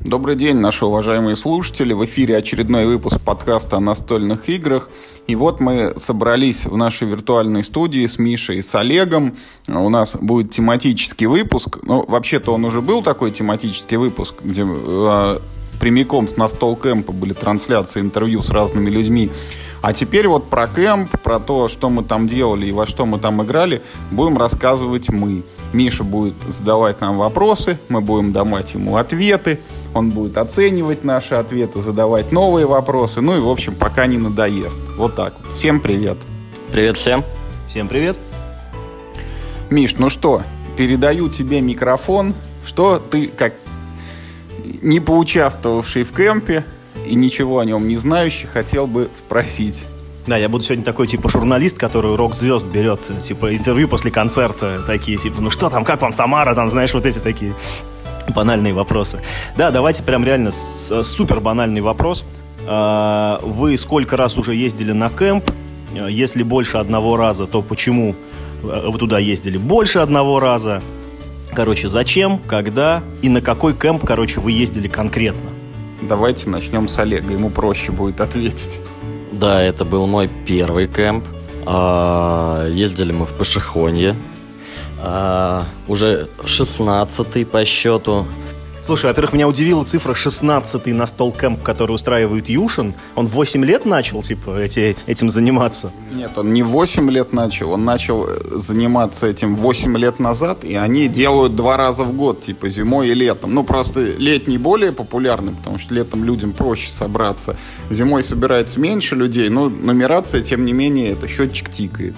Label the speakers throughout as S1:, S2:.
S1: Добрый день, наши уважаемые слушатели. В эфире очередной выпуск подкаста о настольных играх. И вот мы собрались в нашей виртуальной студии с Мишей и с Олегом. У нас будет тематический выпуск. Ну, вообще-то он уже был такой тематический выпуск, где э, прямиком с настол кемпа были трансляции интервью с разными людьми. А теперь вот про кемп, про то, что мы там делали и во что мы там играли, будем рассказывать мы. Миша будет задавать нам вопросы, мы будем давать ему ответы, он будет оценивать наши ответы, задавать новые вопросы, ну и, в общем, пока не надоест. Вот так. Всем привет.
S2: Привет всем.
S3: Всем привет.
S1: Миш, ну что, передаю тебе микрофон. Что ты, как не поучаствовавший в кемпе и ничего о нем не знающий, хотел бы спросить?
S3: Да, я буду сегодня такой, типа, журналист, который рок-звезд берет, типа, интервью после концерта, такие, типа, ну что там, как вам Самара, там, знаешь, вот эти такие банальные вопросы. Да, давайте прям реально супер банальный вопрос. А, вы сколько раз уже ездили на кемп? Если больше одного раза, то почему э, вы туда ездили больше одного раза? Короче, зачем, когда и на какой кемп, короче, вы ездили конкретно?
S1: Давайте начнем с Олега, ему проще будет ответить.
S2: Да, это был мой первый кемп. А, ездили мы в Пашихонье. А, уже 16 по счету.
S3: Слушай, во-первых, меня удивила цифра 16 на стол кэмп, который устраивает Юшин. Он 8 лет начал, типа, эти, этим заниматься?
S1: Нет, он не 8 лет начал. Он начал э, заниматься этим 8 лет назад, и они делают два раза в год, типа, зимой и летом. Ну, просто летний более популярный, потому что летом людям проще собраться. Зимой собирается меньше людей, но нумерация, тем не менее, это счетчик тикает.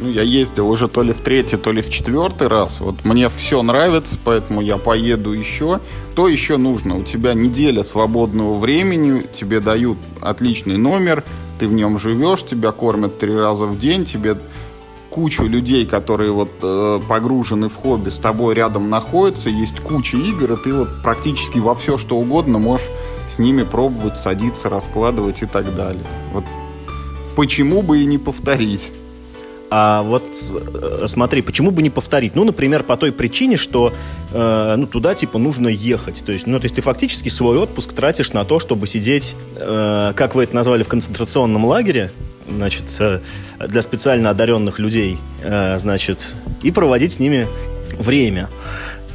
S1: Ну, я ездил уже то ли в третий, то ли в четвертый раз. Вот мне все нравится, поэтому я поеду еще. То еще нужно? У тебя неделя свободного времени, тебе дают отличный номер, ты в нем живешь, тебя кормят три раза в день, тебе кучу людей, которые вот э, погружены в хобби, с тобой рядом находятся, есть куча игр, и ты вот практически во все, что угодно можешь с ними пробовать, садиться, раскладывать и так далее. Вот почему бы и не повторить?
S3: А вот э, смотри, почему бы не повторить? Ну, например, по той причине, что э, ну, туда типа нужно ехать. То есть, ну, то есть ты фактически свой отпуск тратишь на то, чтобы сидеть, э, как вы это назвали, в концентрационном лагере, значит, э, для специально одаренных людей, э, значит, и проводить с ними время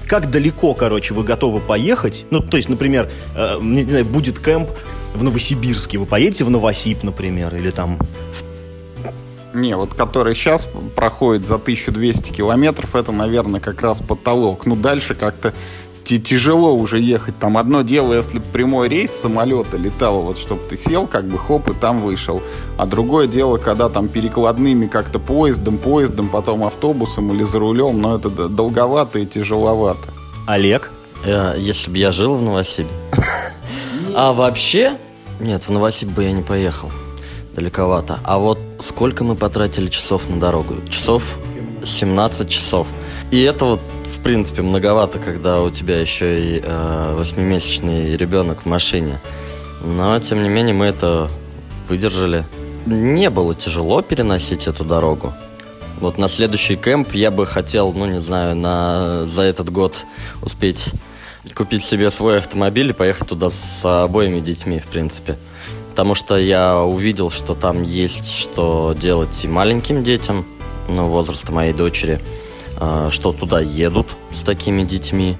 S3: как далеко, короче, вы готовы поехать? Ну, то есть, например, э, не знаю, будет кемп в Новосибирске, вы поедете в Новосиб, например, или там в
S1: не, вот который сейчас проходит за 1200 километров, это, наверное, как раз потолок. Ну, дальше как-то тяжело уже ехать. Там одно дело, если прямой рейс самолета летал, вот чтобы ты сел, как бы хоп, и там вышел. А другое дело, когда там перекладными как-то поездом, поездом, потом автобусом или за рулем, но это долговато и тяжеловато.
S3: Олег?
S2: Я, если бы я жил в Новосибе. А вообще, нет, в Новосиб бы я не поехал далековато. А вот сколько мы потратили часов на дорогу? Часов 17 часов. И это вот, в принципе, многовато, когда у тебя еще и э, восьмимесячный ребенок в машине. Но, тем не менее, мы это выдержали. Не было тяжело переносить эту дорогу. Вот на следующий кемп я бы хотел, ну, не знаю, на, за этот год успеть купить себе свой автомобиль и поехать туда с обоими детьми, в принципе потому что я увидел, что там есть что делать и маленьким детям, ну, возраста моей дочери, а, что туда едут с такими детьми.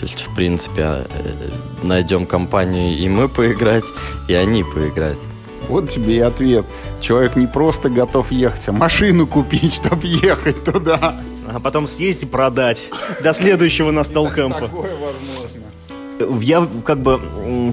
S2: То есть, в принципе, э, найдем компанию и мы поиграть, и они поиграть.
S1: Вот тебе и ответ. Человек не просто готов ехать, а машину купить, чтобы ехать туда.
S3: А потом съесть и продать до следующего настолкэмпа.
S1: Такое возможно
S3: я как бы,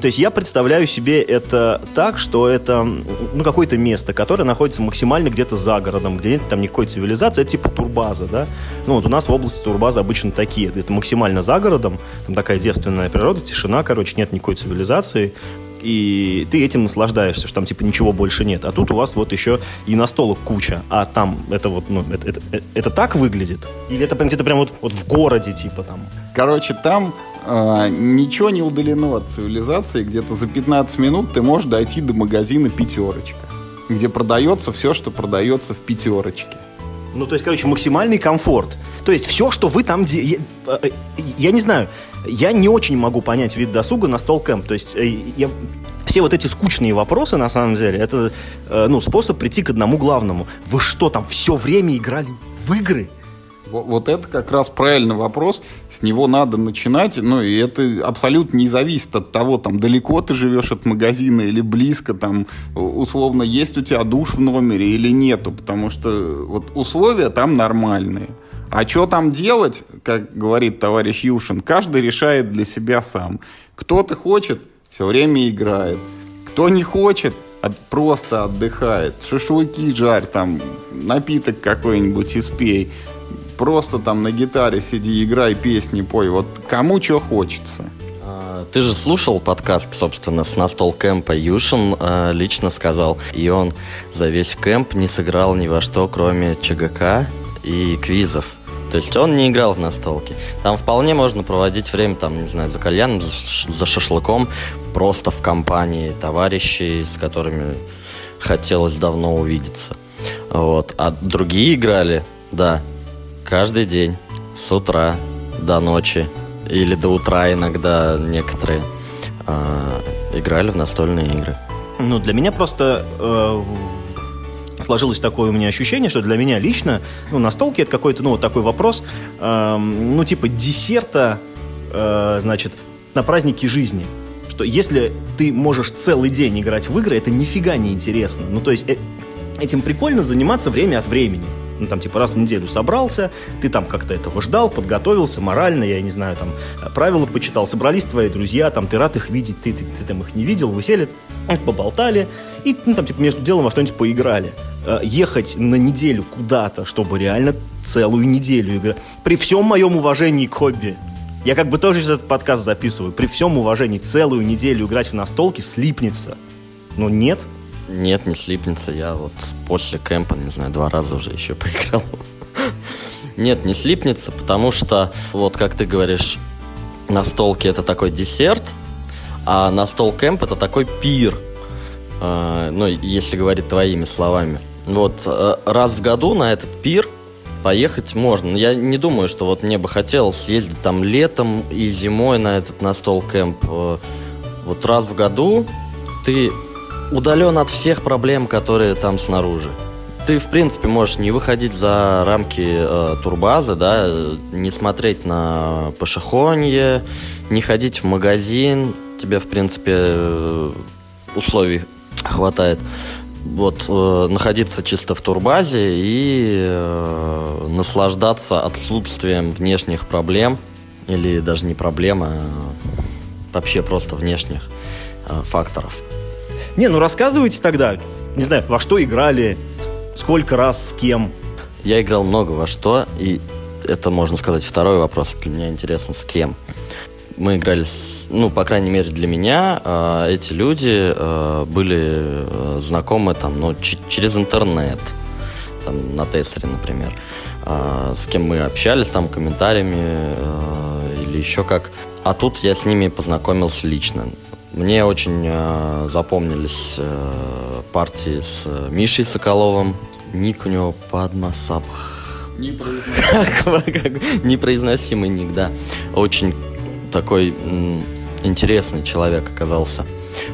S3: то есть я представляю себе это так, что это ну какое-то место, которое находится максимально где-то за городом, где нет там никакой цивилизации, это типа турбаза, да. Ну вот у нас в области турбазы обычно такие, это максимально за городом, там такая девственная природа, тишина, короче, нет никакой цивилизации, и ты этим наслаждаешься, что там типа ничего больше нет. А тут у вас вот еще и настолок куча, а там это вот, ну, это, это, это, это так выглядит? Или это где-то прям вот, вот в городе типа там?
S1: Короче, там э, ничего не удалено от цивилизации, где-то за 15 минут ты можешь дойти до магазина «Пятерочка», где продается все, что продается в «Пятерочке».
S3: Ну, то есть, короче, максимальный комфорт. То есть, все, что вы там... Де... Я, э, я не знаю, я не очень могу понять вид досуга на стол кэмп. То есть э, я все вот эти скучные вопросы, на самом деле, это э, ну, способ прийти к одному главному. Вы что, там все время играли в игры?
S1: Вот это как раз правильный вопрос. С него надо начинать. Ну, и это абсолютно не зависит от того, там, далеко ты живешь от магазина или близко, там, условно, есть у тебя душ в номере или нету, потому что вот условия там нормальные. А что там делать, как говорит товарищ Юшин, каждый решает для себя сам. Кто-то хочет, все время играет. Кто не хочет, от, просто отдыхает. Шашлыки жарь, там, напиток какой-нибудь испей просто там на гитаре сиди, играй песни, пой. Вот кому что хочется.
S2: А, ты же слушал подкаст, собственно, с настол кемпа. Юшин э, лично сказал, и он за весь кемп не сыграл ни во что, кроме ЧГК и квизов. То есть он не играл в настолки. Там вполне можно проводить время, там, не знаю, за кальяном, за шашлыком, просто в компании товарищей, с которыми хотелось давно увидеться. Вот. А другие играли, да, каждый день, с утра до ночи или до утра иногда некоторые э, играли в настольные игры.
S3: Ну, для меня просто э, сложилось такое у меня ощущение, что для меня лично, ну, настолки это какой-то, ну, такой вопрос, э, ну, типа десерта, э, значит, на праздники жизни. Что если ты можешь целый день играть в игры, это нифига не интересно. Ну, то есть э, этим прикольно заниматься время от времени ну, там, типа, раз в неделю собрался, ты там как-то этого ждал, подготовился морально, я не знаю, там, правила почитал, собрались твои друзья, там, ты рад их видеть, ты, ты, ты там их не видел, вы сели, поболтали, и, ну, там, типа, между делом во что-нибудь поиграли. Э, ехать на неделю куда-то, чтобы реально целую неделю играть. При всем моем уважении к хобби, я как бы тоже сейчас этот подкаст записываю. При всем уважении целую неделю играть в настолки слипнется. Но нет,
S2: нет, не слипнется. Я вот после кемпа, не знаю, два раза уже еще поиграл. Нет, не слипнется, потому что, вот как ты говоришь, настолки это такой десерт, а настол кемп это такой пир. Э, ну, если говорить твоими словами. Вот э, раз в году на этот пир поехать можно. Я не думаю, что вот мне бы хотелось съездить там летом и зимой на этот настол кемп. Э, вот раз в году ты удален от всех проблем, которые там снаружи. Ты, в принципе, можешь не выходить за рамки э, турбазы, да, не смотреть на пошехонье, не ходить в магазин. Тебе, в принципе, э, условий хватает. Вот, э, находиться чисто в турбазе и э, наслаждаться отсутствием внешних проблем, или даже не проблем, а вообще просто внешних э, факторов.
S3: Не, ну рассказывайте тогда, не знаю, во что играли, сколько раз, с кем.
S2: Я играл много во что, и это, можно сказать, второй вопрос. Для меня интересно, с кем. Мы играли, с, ну, по крайней мере, для меня э, эти люди э, были знакомы там, ну, через интернет, там, на Тессере, например. Э, с кем мы общались там комментариями э, или еще как. А тут я с ними познакомился лично. Мне очень э, запомнились э, партии с Мишей Соколовым. Ник у него Падмасабх. Непроизносимый ник, да. Очень такой интересный человек оказался.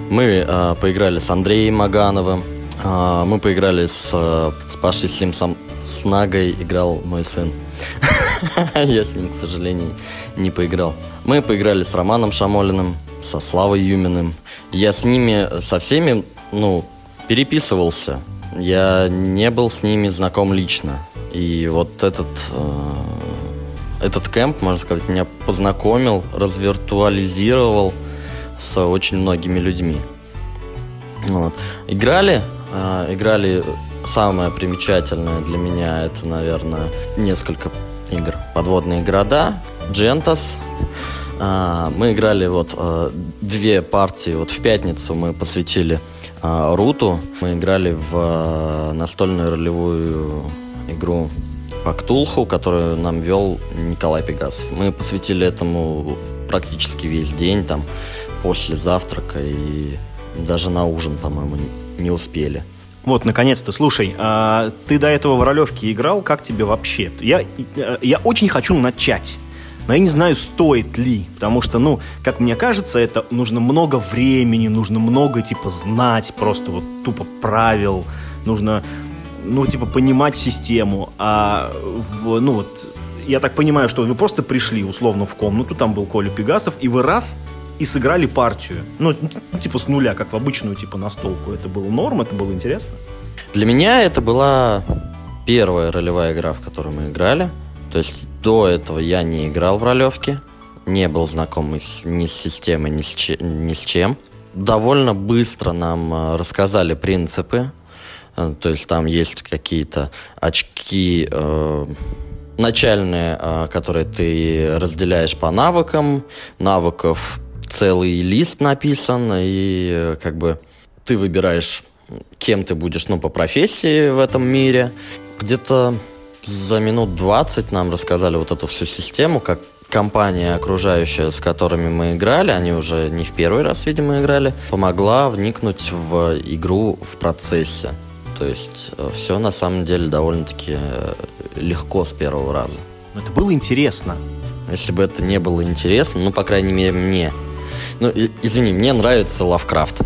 S2: Мы э, поиграли с Андреем Магановым. Э, мы поиграли с, э, с Пашей Слимсом. С Нагой играл мой сын. Я с ним, к сожалению, не поиграл. Мы поиграли с Романом Шамолиным со Славой Юминым. Я с ними, со всеми, ну, переписывался. Я не был с ними знаком лично. И вот этот, э, этот кемп, можно сказать, меня познакомил, развиртуализировал с очень многими людьми. Вот. Играли, э, играли самое примечательное для меня, это, наверное, несколько игр. Подводные города, Джентас, мы играли вот а, две партии. Вот в пятницу мы посвятили а, Руту. Мы играли в настольную ролевую игру по Ктулху, которую нам вел Николай Пегасов. Мы посвятили этому практически весь день, там, после завтрака и даже на ужин, по-моему, не успели.
S3: Вот, наконец-то, слушай, а ты до этого в ролевке играл, как тебе вообще? Я, я очень хочу начать Но я не знаю, стоит ли, потому что, ну, как мне кажется, это нужно много времени, нужно много, типа, знать просто вот тупо правил, нужно, ну, типа, понимать систему, а, в, ну, вот, я так понимаю, что вы просто пришли, условно, в комнату, там был Коля Пегасов, и вы раз и сыграли партию. Ну, типа с нуля, как в обычную, типа, настолку. Это было норм, это было интересно?
S2: Для меня это была первая ролевая игра, в которую мы играли. То есть до этого я не играл в ролевки, не был знаком ни с системой, ни с, че, ни с чем. Довольно быстро нам э, рассказали принципы. Э, то есть там есть какие-то очки э, начальные, э, которые ты разделяешь по навыкам. Навыков целый лист написан, и э, как бы ты выбираешь, кем ты будешь, ну, по профессии в этом мире. Где-то за минут 20 нам рассказали вот эту всю систему, как компания окружающая, с которыми мы играли, они уже не в первый раз, видимо, играли, помогла вникнуть в игру в процессе. То есть э, все на самом деле довольно-таки э, легко с первого раза.
S3: Но это было интересно.
S2: Если бы это не было интересно, ну, по крайней мере, мне, ну, извини, мне нравится Лавкрафт.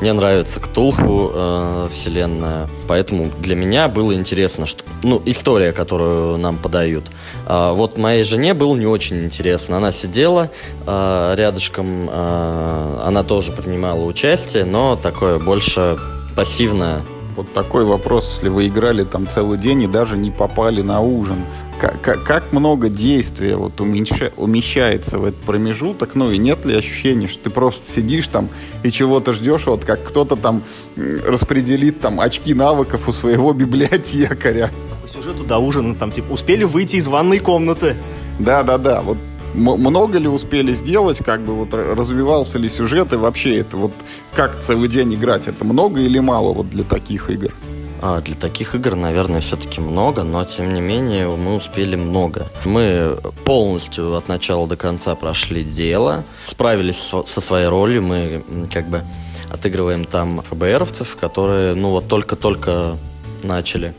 S2: Мне нравится Ктулху э, вселенная. Поэтому для меня было интересно, что, ну, история, которую нам подают. А вот моей жене было не очень интересно. Она сидела э, рядышком, э, она тоже принимала участие, но такое больше пассивное
S1: вот такой вопрос, если вы играли там целый день и даже не попали на ужин. Как, как, как много действия вот уменьша, умещается в этот промежуток, ну и нет ли ощущения, что ты просто сидишь там и чего-то ждешь, вот как кто-то там распределит там очки навыков у своего библиотекаря.
S3: По сюжету до ужина там типа успели выйти из ванной комнаты.
S1: Да-да-да, вот много ли успели сделать, как бы вот развивался ли сюжет и вообще это вот как целый день играть, это много или мало вот для таких игр?
S2: А, для таких игр, наверное, все-таки много, но тем не менее мы успели много. Мы полностью от начала до конца прошли дело, справились со своей ролью, мы как бы отыгрываем там ФБРовцев, которые, ну вот только-только начали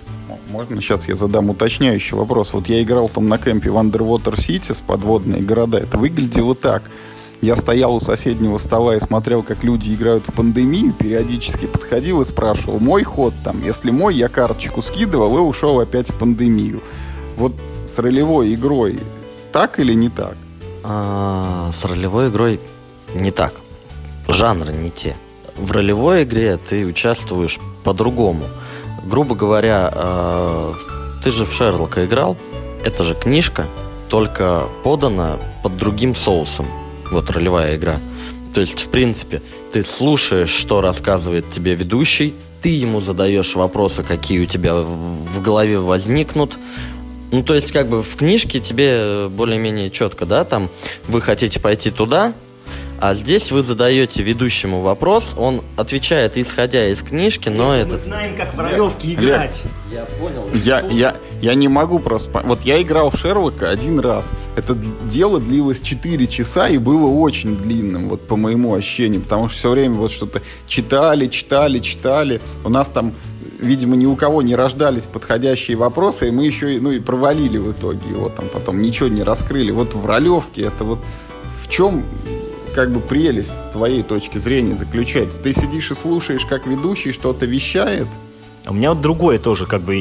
S1: можно сейчас я задам уточняющий вопрос? Вот я играл там на кемпе в Underwater City с подводные города. Это выглядело так. Я стоял у соседнего стола и смотрел, как люди играют в пандемию, периодически подходил и спрашивал, мой ход там, если мой, я карточку скидывал и ушел опять в пандемию. Вот с ролевой игрой так или не так?
S2: А, с ролевой игрой не так. Жанры не те. В ролевой игре ты участвуешь по-другому грубо говоря, э, ты же в Шерлока играл, это же книжка, только подана под другим соусом. Вот ролевая игра. То есть, в принципе, ты слушаешь, что рассказывает тебе ведущий, ты ему задаешь вопросы, какие у тебя в голове возникнут. Ну, то есть, как бы в книжке тебе более-менее четко, да, там, вы хотите пойти туда, а здесь вы задаете ведущему вопрос, он отвечает исходя из книжки, но
S3: мы
S2: это...
S3: Мы знаем, как в ролевке играть.
S2: Я понял.
S1: Я, я, я не могу просто... Вот я играл в Шерлока один раз. Это дело длилось 4 часа и было очень длинным, вот по моему ощущению, потому что все время вот что-то читали, читали, читали. У нас там видимо, ни у кого не рождались подходящие вопросы, и мы еще ну, и провалили в итоге его там потом, ничего не раскрыли. Вот в ролевке это вот в чем как бы прелесть с твоей точки зрения заключается? Ты сидишь и слушаешь, как ведущий что-то вещает?
S3: А у меня вот другое тоже как бы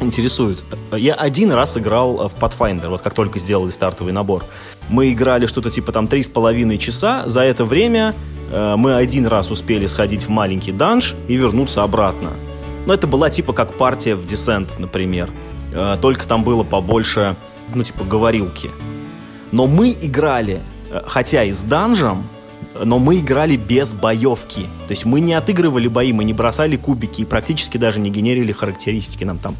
S3: интересует. Я один раз играл в Pathfinder, вот как только сделали стартовый набор. Мы играли что-то типа там три с половиной часа. За это время э, мы один раз успели сходить в маленький данж и вернуться обратно. Но это была типа как партия в Descent, например. Э, только там было побольше, ну типа говорилки. Но мы играли Э, хотя и с данжем, но мы играли без боевки. То есть мы не отыгрывали бои, мы не бросали кубики и практически даже не генерили характеристики. Нам там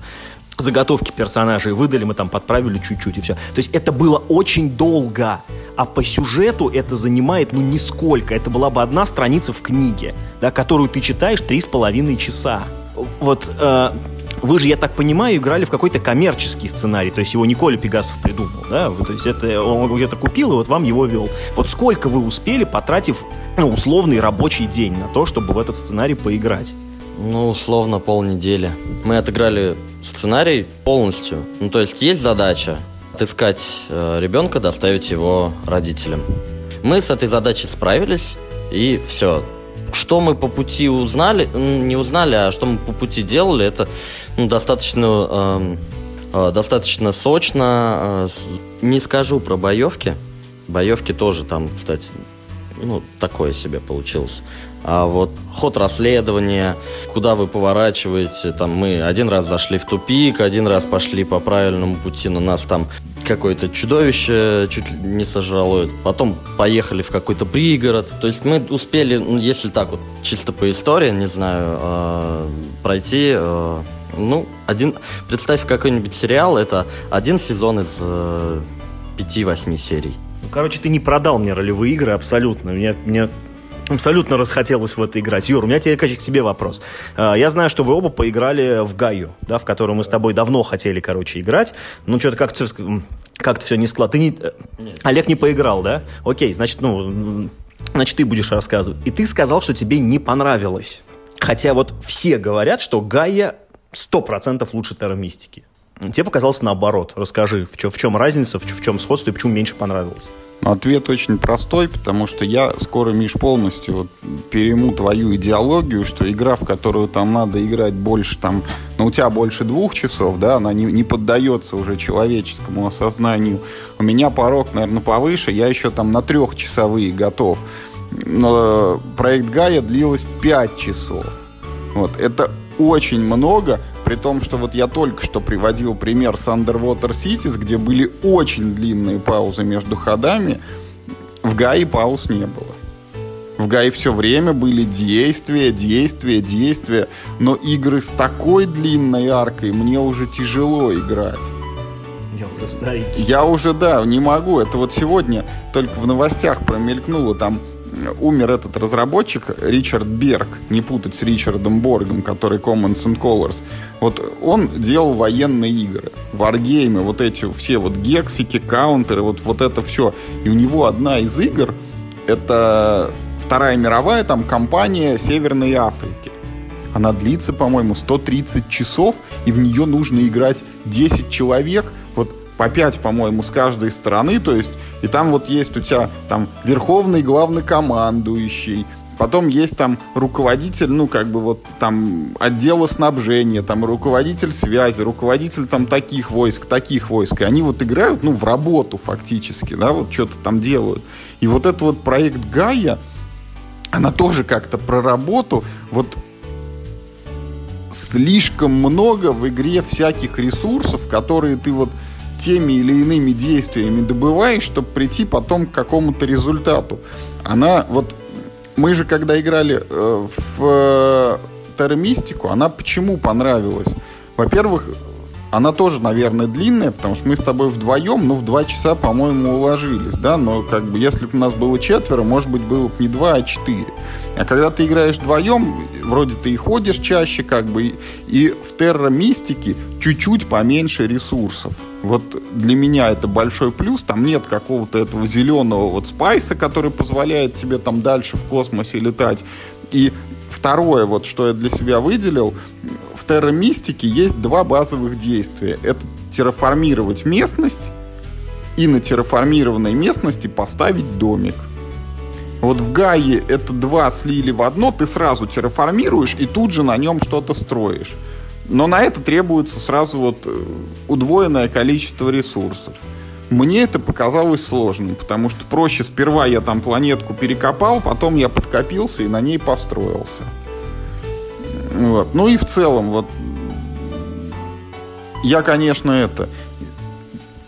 S3: заготовки персонажей выдали, мы там подправили чуть-чуть и все. То есть это было очень долго. А по сюжету это занимает, ну, нисколько. Это была бы одна страница в книге, да, которую ты читаешь три с половиной часа. Вот э, вы же, я так понимаю, играли в какой-то коммерческий сценарий, то есть его Николя Пегасов придумал, да? то есть это он где-то купил и вот вам его вел. Вот сколько вы успели, потратив ну, условный рабочий день на то, чтобы в этот сценарий поиграть?
S2: Ну, условно полнедели. Мы отыграли сценарий полностью. Ну, то есть есть задача, отыскать э, ребенка, доставить его родителям. Мы с этой задачей справились, и все. Что мы по пути узнали, не узнали, а что мы по пути делали, это ну, достаточно, э, э, достаточно сочно. Э, не скажу про боевки. Боевки тоже там, кстати, ну, такое себе получилось. А вот ход расследования, куда вы поворачиваете, там мы один раз зашли в тупик, один раз пошли по правильному пути, но нас там какое-то чудовище чуть ли не сожрало, потом поехали в какой-то пригород, то есть мы успели, ну, если так вот чисто по истории, не знаю, э, пройти, э, ну, один, представь какой-нибудь сериал, это один сезон из э, 5-8 серий.
S3: Ну, короче, ты не продал мне ролевые игры абсолютно. Мне, мне абсолютно расхотелось в это играть. Юр, у меня теперь к тебе вопрос. А, я знаю, что вы оба поиграли в Гаю, да, в которую мы с тобой давно хотели, короче, играть. Ну, что-то как-то как все не склад. Ты не... Нет. Олег не поиграл, да? Окей, значит, ну, значит, ты будешь рассказывать. И ты сказал, что тебе не понравилось. Хотя вот все говорят, что Гая 100% лучше Террамистики. Тебе показалось наоборот. Расскажи, в чем, в чем разница, в, в чем сходство и почему меньше понравилось?
S1: Ну, ответ очень простой, потому что я скоро, Миш, полностью вот перейму твою идеологию, что игра, в которую там надо играть больше, там, ну, у тебя больше двух часов, да, она не, не поддается уже человеческому осознанию. У меня порог, наверное, повыше, я еще там на трехчасовые готов. Но проект Гая длилась пять часов. Вот, это очень много, при том, что вот я только что приводил пример с Underwater Cities, где были очень длинные паузы между ходами, в Гае пауз не было. В Гае все время были действия, действия, действия, но игры с такой длинной аркой мне уже тяжело играть.
S3: Я уже старенький.
S1: Я уже, да, не могу. Это вот сегодня только в новостях промелькнуло там умер этот разработчик Ричард Берг, не путать с Ричардом Боргом, который Commons and Colors. Вот он делал военные игры, варгеймы, вот эти все вот гексики, каунтеры, вот, вот это все. И у него одна из игр, это Вторая мировая там компания Северной Африки. Она длится, по-моему, 130 часов, и в нее нужно играть 10 человек, вот по 5, по-моему, с каждой стороны, то есть и там вот есть у тебя там верховный главнокомандующий, Потом есть там руководитель, ну, как бы вот там отдела снабжения, там руководитель связи, руководитель там таких войск, таких войск. И они вот играют, ну, в работу фактически, да, вот что-то там делают. И вот этот вот проект Гая, она тоже как-то про работу. Вот слишком много в игре всяких ресурсов, которые ты вот теми или иными действиями добываешь, чтобы прийти потом к какому-то результату. Она вот мы же когда играли э, в э, Террамистику, она почему понравилась? Во-первых, она тоже, наверное, длинная, потому что мы с тобой вдвоем, ну, в два часа, по-моему, уложились, да, но как бы если бы у нас было четверо, может быть, было бы не два, а четыре. А когда ты играешь вдвоем, вроде ты и ходишь чаще, как бы, и в Терра Мистике чуть-чуть поменьше ресурсов. Вот для меня это большой плюс. Там нет какого-то этого зеленого вот спайса, который позволяет тебе там дальше в космосе летать. И второе, вот что я для себя выделил, в Терра Мистике есть два базовых действия. Это терраформировать местность и на терраформированной местности поставить домик. Вот в Гае это два слили в одно, ты сразу терраформируешь и тут же на нем что-то строишь. Но на это требуется сразу вот э, удвоенное количество ресурсов. Мне это показалось сложным, потому что проще сперва я там планетку перекопал, потом я подкопился и на ней построился. Вот. Ну и в целом, вот я, конечно, это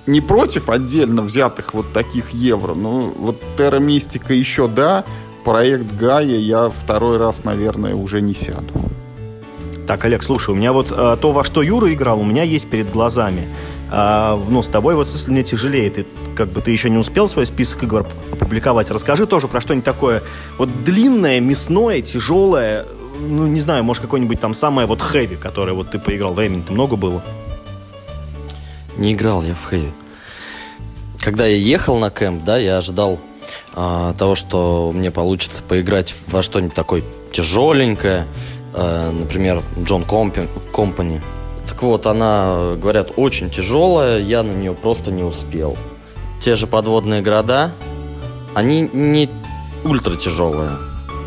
S1: не против отдельно взятых вот таких евро, но вот Терра Мистика еще да, проект Гая я второй раз, наверное, уже не сяду.
S3: Так, Олег, слушай, у меня вот а, то, во что Юра играл, у меня есть перед глазами. А, ну, с тобой вот если мне тяжелее, ты как бы ты еще не успел свой список игр опубликовать. Расскажи тоже про что-нибудь такое вот длинное, мясное, тяжелое, ну, не знаю, может, какое-нибудь там самое вот хэви, которое вот ты поиграл. Времени-то много было?
S2: Не играл я в хэви. Когда я ехал на кемп, да, я ожидал а, того, что мне получится поиграть во что-нибудь такое тяжеленькое, Э, например, Джон Компани. Так вот, она, говорят, очень тяжелая, я на нее просто не успел. Те же подводные города, они не ультра тяжелые.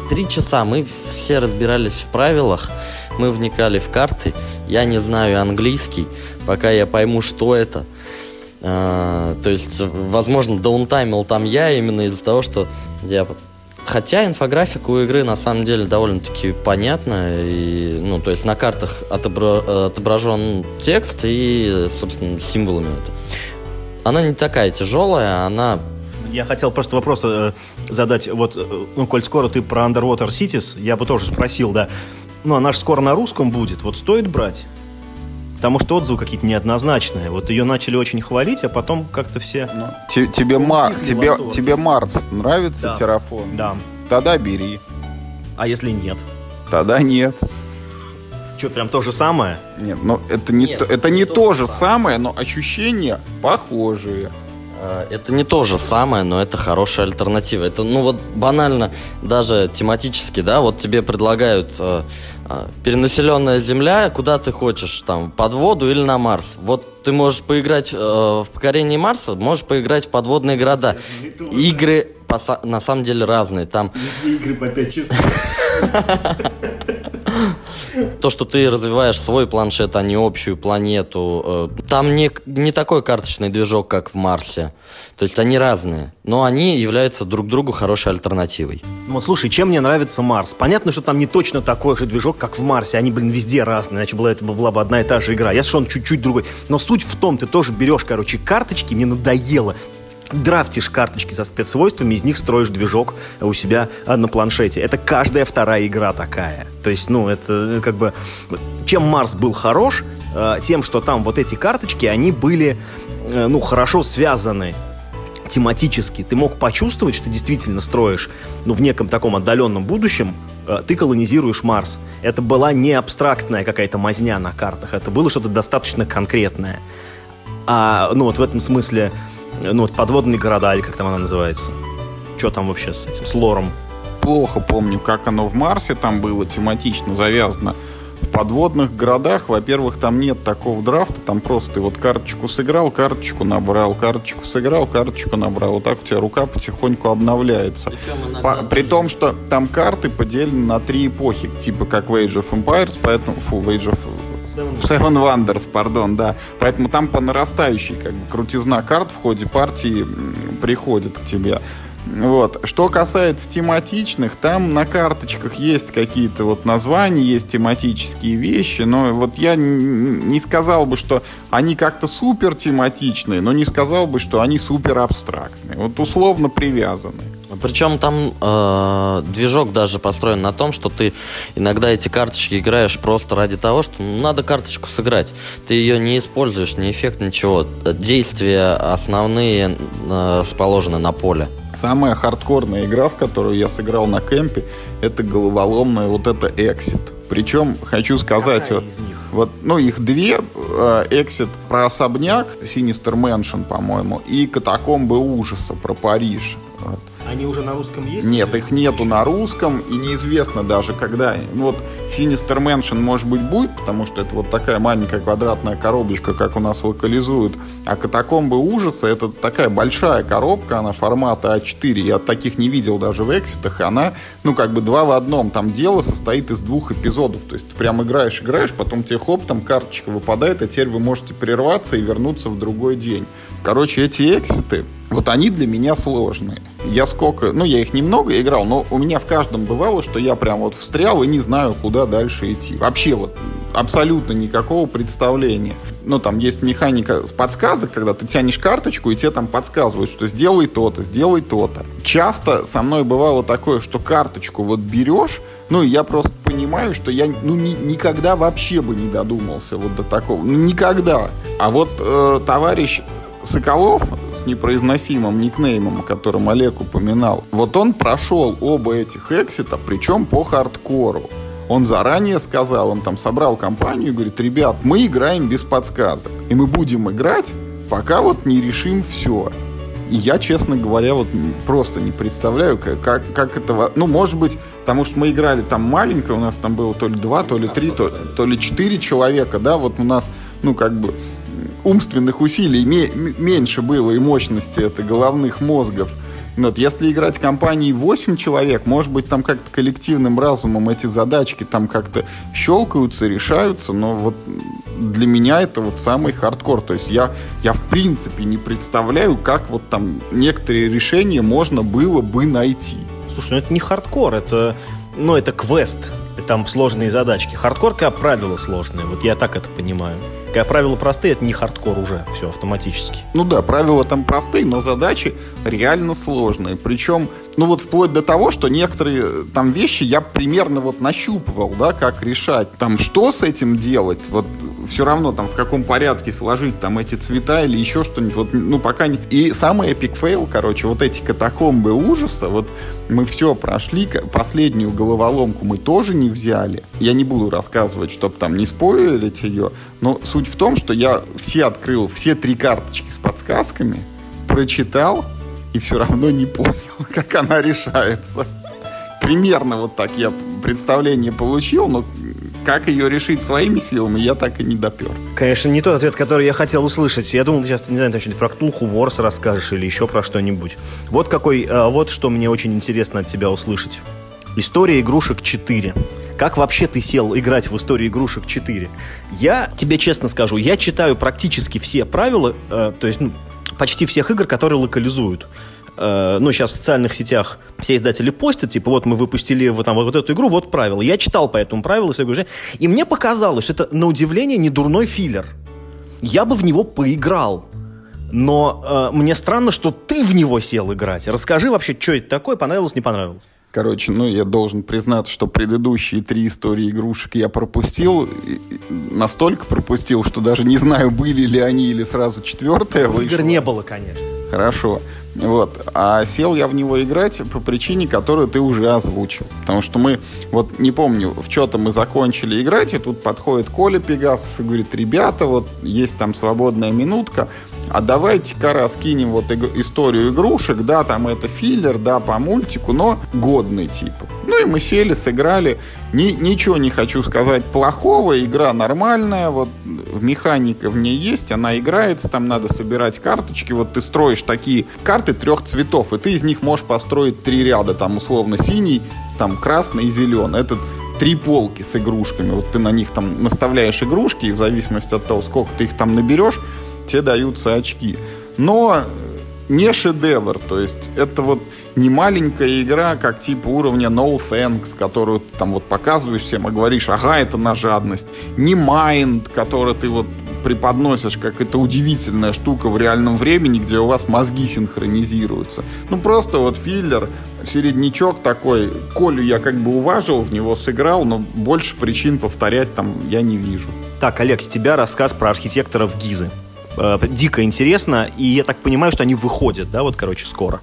S2: Три часа мы все разбирались в правилах, мы вникали в карты. Я не знаю английский, пока я пойму, что это. А, то есть, возможно, даунтаймил там я именно из-за того, что я Хотя инфографика у игры на самом деле довольно-таки понятна. И, ну, то есть на картах отобра- отображен текст и, собственно, символами это. Она не такая тяжелая, она
S3: я хотел просто вопрос э, задать. Вот, э, ну, коль скоро ты про Underwater Cities, я бы тоже спросил, да. Ну, она же скоро на русском будет. Вот стоит брать? Потому что отзывы какие-то неоднозначные. Вот ее начали очень хвалить, а потом как-то все... Ну,
S1: тебе, Мар, тебе, тебе Марс нравится,
S3: да.
S1: Террафон?
S3: Да.
S1: Тогда бери.
S3: А если нет?
S1: Тогда нет.
S3: Что, прям то же самое?
S1: Нет, ну это не, нет, то, это не то, то же самое, но ощущения похожие.
S2: А, это не то же самое, но это хорошая альтернатива. Это, ну вот банально, даже тематически, да, вот тебе предлагают э, перенаселенная Земля, куда ты хочешь, там, под воду или на Марс. Вот ты можешь поиграть э, в покорении Марса, можешь поиграть в подводные города. Игры по, на самом деле разные. Там...
S3: Везде игры по 5 часов.
S2: То, что ты развиваешь свой планшет, а не общую планету. Э, там не, не такой карточный движок, как в Марсе. То есть они разные. Но они являются друг другу хорошей альтернативой.
S3: Ну вот слушай, чем мне нравится Марс? Понятно, что там не точно такой же движок, как в Марсе. Они, блин, везде разные. Иначе была, это была бы одна и та же игра. Я что он чуть-чуть другой. Но суть в том, ты тоже берешь, короче, карточки, мне надоело драфтишь карточки со спецсвойствами, из них строишь движок у себя на планшете. Это каждая вторая игра такая. То есть, ну, это э, как бы... Чем Марс был хорош, э, тем, что там вот эти карточки, они были, э, ну, хорошо связаны тематически. Ты мог почувствовать, что действительно строишь, ну, в неком таком отдаленном будущем, ты колонизируешь Марс. Это была не абстрактная какая-то мазня на картах, это было что-то достаточно конкретное. А, ну, вот в этом смысле ну, вот подводные города, или как там она называется. Что там вообще с этим, с лором?
S1: Плохо помню, как оно в Марсе там было тематично завязано. В подводных городах, во-первых, там нет такого драфта, там просто ты вот карточку сыграл, карточку набрал, карточку сыграл, карточку набрал. Вот так у тебя рука потихоньку обновляется. По, при том, что там карты поделены на три эпохи, типа как в Age of Empires, поэтому, фу, в Age of Seven, Wonders, пардон, да. Поэтому там по нарастающей как бы, крутизна карт в ходе партии приходит к тебе. Вот. Что касается тематичных, там на карточках есть какие-то вот названия, есть тематические вещи, но вот я не сказал бы, что они как-то супер тематичные, но не сказал бы, что они супер абстрактные. Вот условно привязаны.
S2: Причем там э, движок даже построен на том, что ты иногда эти карточки играешь просто ради того, что ну, надо карточку сыграть. Ты ее не используешь, ни эффект, ничего. Действия основные э, расположены на поле.
S1: Самая хардкорная игра, в которую я сыграл на кемпе, это головоломная вот это Exit. Причем хочу сказать, вот, вот, ну их две, э, Exit про особняк, Sinister Mansion, по-моему, и Катакомбы ужаса про Париж. Вот.
S3: Они уже на русском есть?
S1: Нет, их нету на русском, и неизвестно даже, когда. Ну вот Sinister Mansion, может быть, будет, потому что это вот такая маленькая квадратная коробочка, как у нас локализуют. А Катакомбы ужаса, это такая большая коробка, она формата А4. Я таких не видел даже в экситах. Она, ну, как бы два в одном. Там дело состоит из двух эпизодов. То есть ты прям играешь, играешь, потом тебе хоп, там карточка выпадает, а теперь вы можете прерваться и вернуться в другой день. Короче, эти экситы, вот они для меня сложные. Я сколько, ну, я их немного играл, но у меня в каждом бывало, что я прям вот встрял и не знаю, куда дальше идти. Вообще вот абсолютно никакого представления. Ну, там есть механика с подсказок, когда ты тянешь карточку, и тебе там подсказывают, что сделай то-то, сделай то-то. Часто со мной бывало такое, что карточку вот берешь, ну, и я просто понимаю, что я ну, ни, никогда вообще бы не додумался вот до такого. Ну, никогда. А вот э, товарищ Соколов с непроизносимым никнеймом, о котором Олег упоминал, вот он прошел оба этих эксита, причем по хардкору. Он заранее сказал, он там собрал компанию и говорит, ребят, мы играем без подсказок. И мы будем играть, пока вот не решим все. И я, честно говоря, вот просто не представляю, как, как, как это... Ну, может быть, потому что мы играли там маленько, у нас там было то ли два, то ли три, то, то ли четыре человека, да, вот у нас, ну, как бы умственных усилий меньше было и мощности это головных мозгов. Вот, если играть компанией 8 человек, может быть, там как-то коллективным разумом эти задачки там как-то щелкаются, решаются, но вот для меня это вот самый хардкор. То есть я, я в принципе не представляю, как вот там некоторые решения можно было бы найти.
S3: Слушай, ну это не хардкор, это, ну, это квест. Там сложные задачки. Хардкор, как правило, сложные. Вот я так это понимаю. Как правила простые, это не хардкор уже, все автоматически.
S1: Ну да, правила там простые, но задачи реально сложные. Причем, ну вот вплоть до того, что некоторые э, там вещи я примерно вот нащупывал, да, как решать. Там что с этим делать, вот все равно там в каком порядке сложить там эти цвета или еще что-нибудь. Вот, ну пока не... И самый epic fail, короче, вот эти катакомбы ужаса, вот мы все прошли, последнюю головоломку мы тоже не взяли. Я не буду рассказывать, чтобы там не спойлерить ее, но суть в том, что я все открыл, все три карточки с подсказками, прочитал и все равно не понял, как она решается. Примерно вот так я представление получил, но как ее решить своими силами, я так и не допер.
S3: Конечно, не тот ответ, который я хотел услышать. Я думал, ты сейчас, не знаю, что-нибудь про Ктулху Ворс расскажешь или еще про что-нибудь. Вот какой, а, вот что мне очень интересно от тебя услышать. История игрушек 4. Как вообще ты сел играть в историю игрушек 4? Я тебе честно скажу, я читаю практически все правила, э, то есть ну, почти всех игр, которые локализуют э, ну, сейчас в социальных сетях все издатели постят, типа, вот мы выпустили вот, там, вот эту игру, вот правила. Я читал по этому правилу, и мне показалось, что это, на удивление, не дурной филлер. Я бы в него поиграл. Но э, мне странно, что ты в него сел играть. Расскажи вообще, что это такое, понравилось, не понравилось.
S1: Короче, ну, я должен признаться, что предыдущие три истории игрушек я пропустил. Настолько пропустил, что даже не знаю, были ли они или сразу четвертая вышла.
S3: Игр не было, конечно.
S1: Хорошо. Вот. А сел я в него играть по причине, которую ты уже озвучил. Потому что мы, вот не помню, в что-то мы закончили играть, и тут подходит Коля Пегасов и говорит, ребята, вот есть там свободная минутка, а давайте-ка раскинем вот историю игрушек, да, там это филлер, да, по мультику, но годный типа. Ну и мы сели, сыграли. Ни, ничего не хочу сказать плохого, игра нормальная, вот механика в ней есть, она играется, там надо собирать карточки, вот ты строишь такие карты трех цветов, и ты из них можешь построить три ряда, там условно синий, там красный и зеленый. Это три полки с игрушками. Вот ты на них там наставляешь игрушки, и в зависимости от того, сколько ты их там наберешь, тебе даются очки. Но не шедевр, то есть это вот не маленькая игра, как типа уровня No Thanks, которую ты там вот показываешь всем и говоришь, ага, это на жадность. Не Mind, который ты вот преподносишь как это удивительная штука в реальном времени, где у вас мозги синхронизируются. Ну, просто вот филлер, середнячок такой. Колю я как бы уважил, в него сыграл, но больше причин повторять там я не вижу.
S3: Так, Олег, с тебя рассказ про архитекторов Гизы э, дико интересно, и я так понимаю, что они выходят, да, вот, короче, скоро.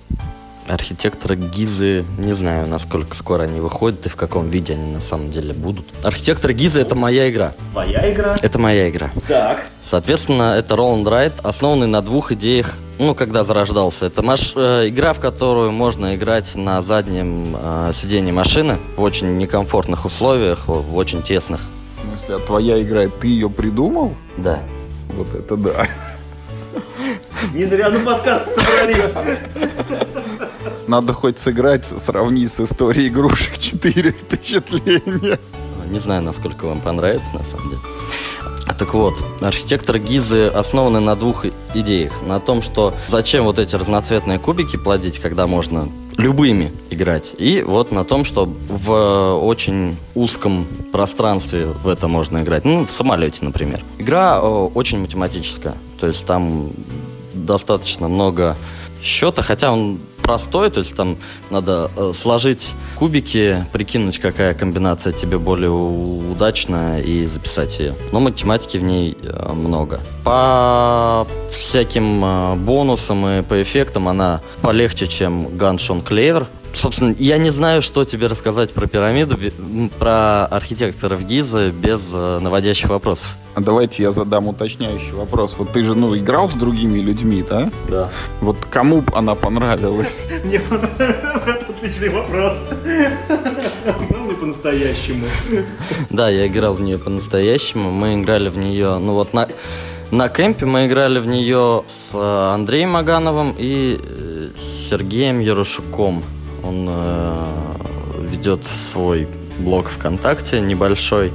S2: Архитекторы Гизы, не знаю, насколько скоро они выходят и в каком виде они на самом деле будут. Архитектор Гизы — это моя игра.
S3: Твоя игра?
S2: Это моя игра.
S3: Так.
S2: Соответственно, это Роланд Райт, основанный на двух идеях, ну, когда зарождался. Это маш... э, игра, в которую можно играть на заднем э, сиденье машины в очень некомфортных условиях, в очень тесных.
S1: В смысле, а твоя игра, ты ее придумал?
S2: Да.
S1: Вот это да.
S3: Не зря на подкаст собрались.
S1: Надо хоть сыграть, сравнить с историей игрушек 4 впечатления.
S2: Не знаю, насколько вам понравится, на самом деле. Так вот, архитектор Гизы основаны на двух идеях. На том, что зачем вот эти разноцветные кубики плодить, когда можно любыми играть. И вот на том, что в очень узком пространстве в это можно играть. Ну, в самолете, например. Игра очень математическая. То есть там достаточно много счета, хотя он простой, то есть там надо э, сложить кубики, прикинуть, какая комбинация тебе более удачная и записать ее. Но математики в ней э, много. По всяким э, бонусам и по эффектам она полегче, чем Gunshot Clever. Собственно, я не знаю, что тебе рассказать про пирамиду, про архитекторов Гизы без э, наводящих вопросов.
S1: А давайте я задам уточняющий вопрос. Вот ты же, ну, играл с другими людьми, да?
S2: Да.
S1: Вот кому она понравилась?
S3: Мне понравился отличный вопрос. Главное по-настоящему.
S2: Да, я играл в нее по-настоящему. Мы играли в нее, ну вот на, на кемпе мы играли в нее с э, Андреем Магановым и э, Сергеем Ярушуком. Он э, ведет свой блог ВКонтакте небольшой.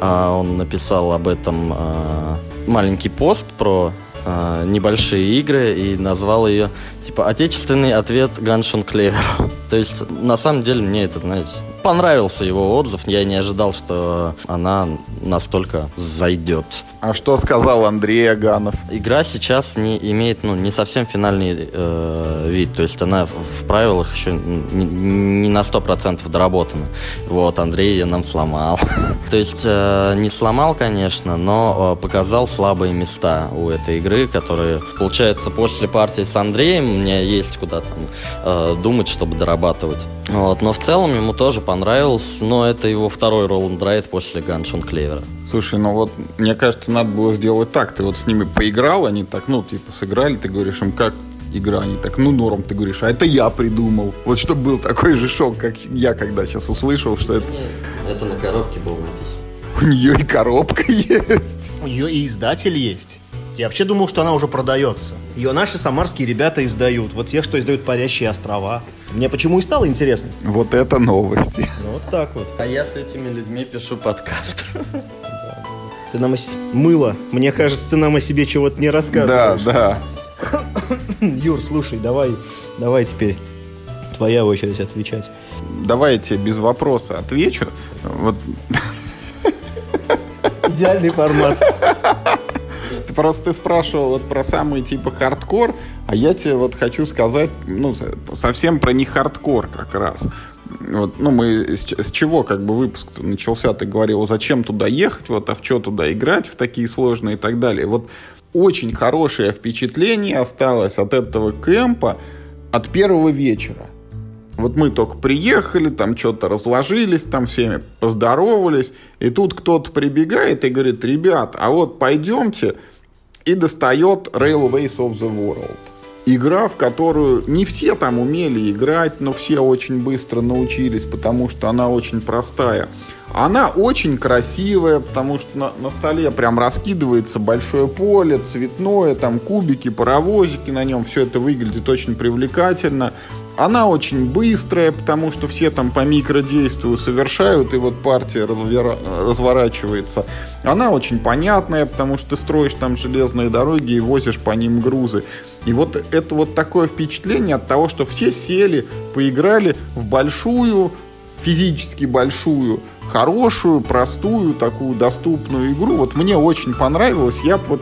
S2: А он написал об этом э, маленький пост про э, небольшие игры и назвал ее типа отечественный ответ Ганшон Клевер. То есть на самом деле мне это, знаете, понравился его отзыв. Я не ожидал, что она настолько зайдет.
S1: А что сказал Андрей Аганов?
S2: Игра сейчас не имеет, ну, не совсем финальный э, вид. То есть она в правилах еще не, не на сто процентов доработана. Вот, Андрей ее нам сломал. То есть э, не сломал, конечно, но э, показал слабые места у этой игры, которые, получается, после партии с Андреем меня есть куда там э, думать, чтобы дорабатывать. Вот, но в целом ему тоже понравилось, но это его второй Роланд Райт после Ганшон Клевера.
S1: Слушай, ну вот, мне кажется, надо было сделать так. Ты вот с ними поиграл, они так, ну, типа, сыграли, ты говоришь им, как игра, они так, ну, норм, ты говоришь, а это я придумал. Вот чтобы был такой же шок, как я, когда сейчас услышал, что это...
S2: Это на коробке было написано.
S1: У нее и коробка есть.
S3: У нее и издатель есть. Я вообще думал, что она уже продается. Ее наши самарские ребята издают. Вот те, что издают «Парящие острова». Мне почему и стало интересно.
S1: Вот это новости.
S3: Ну, вот так вот.
S2: А я с этими людьми пишу подкаст.
S3: Ты нам о... Мыло. Мне кажется, ты нам о себе чего-то не рассказываешь.
S1: Да,
S3: да. Юр, слушай, давай, давай теперь твоя очередь отвечать.
S1: Давай я тебе без вопроса отвечу. Вот.
S3: Идеальный формат.
S1: Просто ты спрашивал вот про самый типа хардкор, а я тебе вот хочу сказать, ну, совсем про не хардкор как раз. Вот, ну, мы с, с чего как бы выпуск начался, ты говорил, зачем туда ехать, вот, а в что туда играть, в такие сложные и так далее. Вот очень хорошее впечатление осталось от этого кемпа от первого вечера. Вот мы только приехали, там что-то разложились, там всеми поздоровались, и тут кто-то прибегает и говорит, ребят, а вот пойдемте, и достает Railways of the World. Игра, в которую не все там умели играть, но все очень быстро научились, потому что она очень простая. Она очень красивая, потому что на, на столе прям раскидывается большое поле, цветное, там кубики, паровозики на нем, все это выглядит очень привлекательно. Она очень быстрая, потому что все там по микродействию совершают, и вот партия развера... разворачивается. Она очень понятная, потому что ты строишь там железные дороги и возишь по ним грузы. И вот это вот такое впечатление от того, что все сели, поиграли в большую, физически большую, хорошую, простую, такую доступную игру. Вот мне очень понравилось. Я вот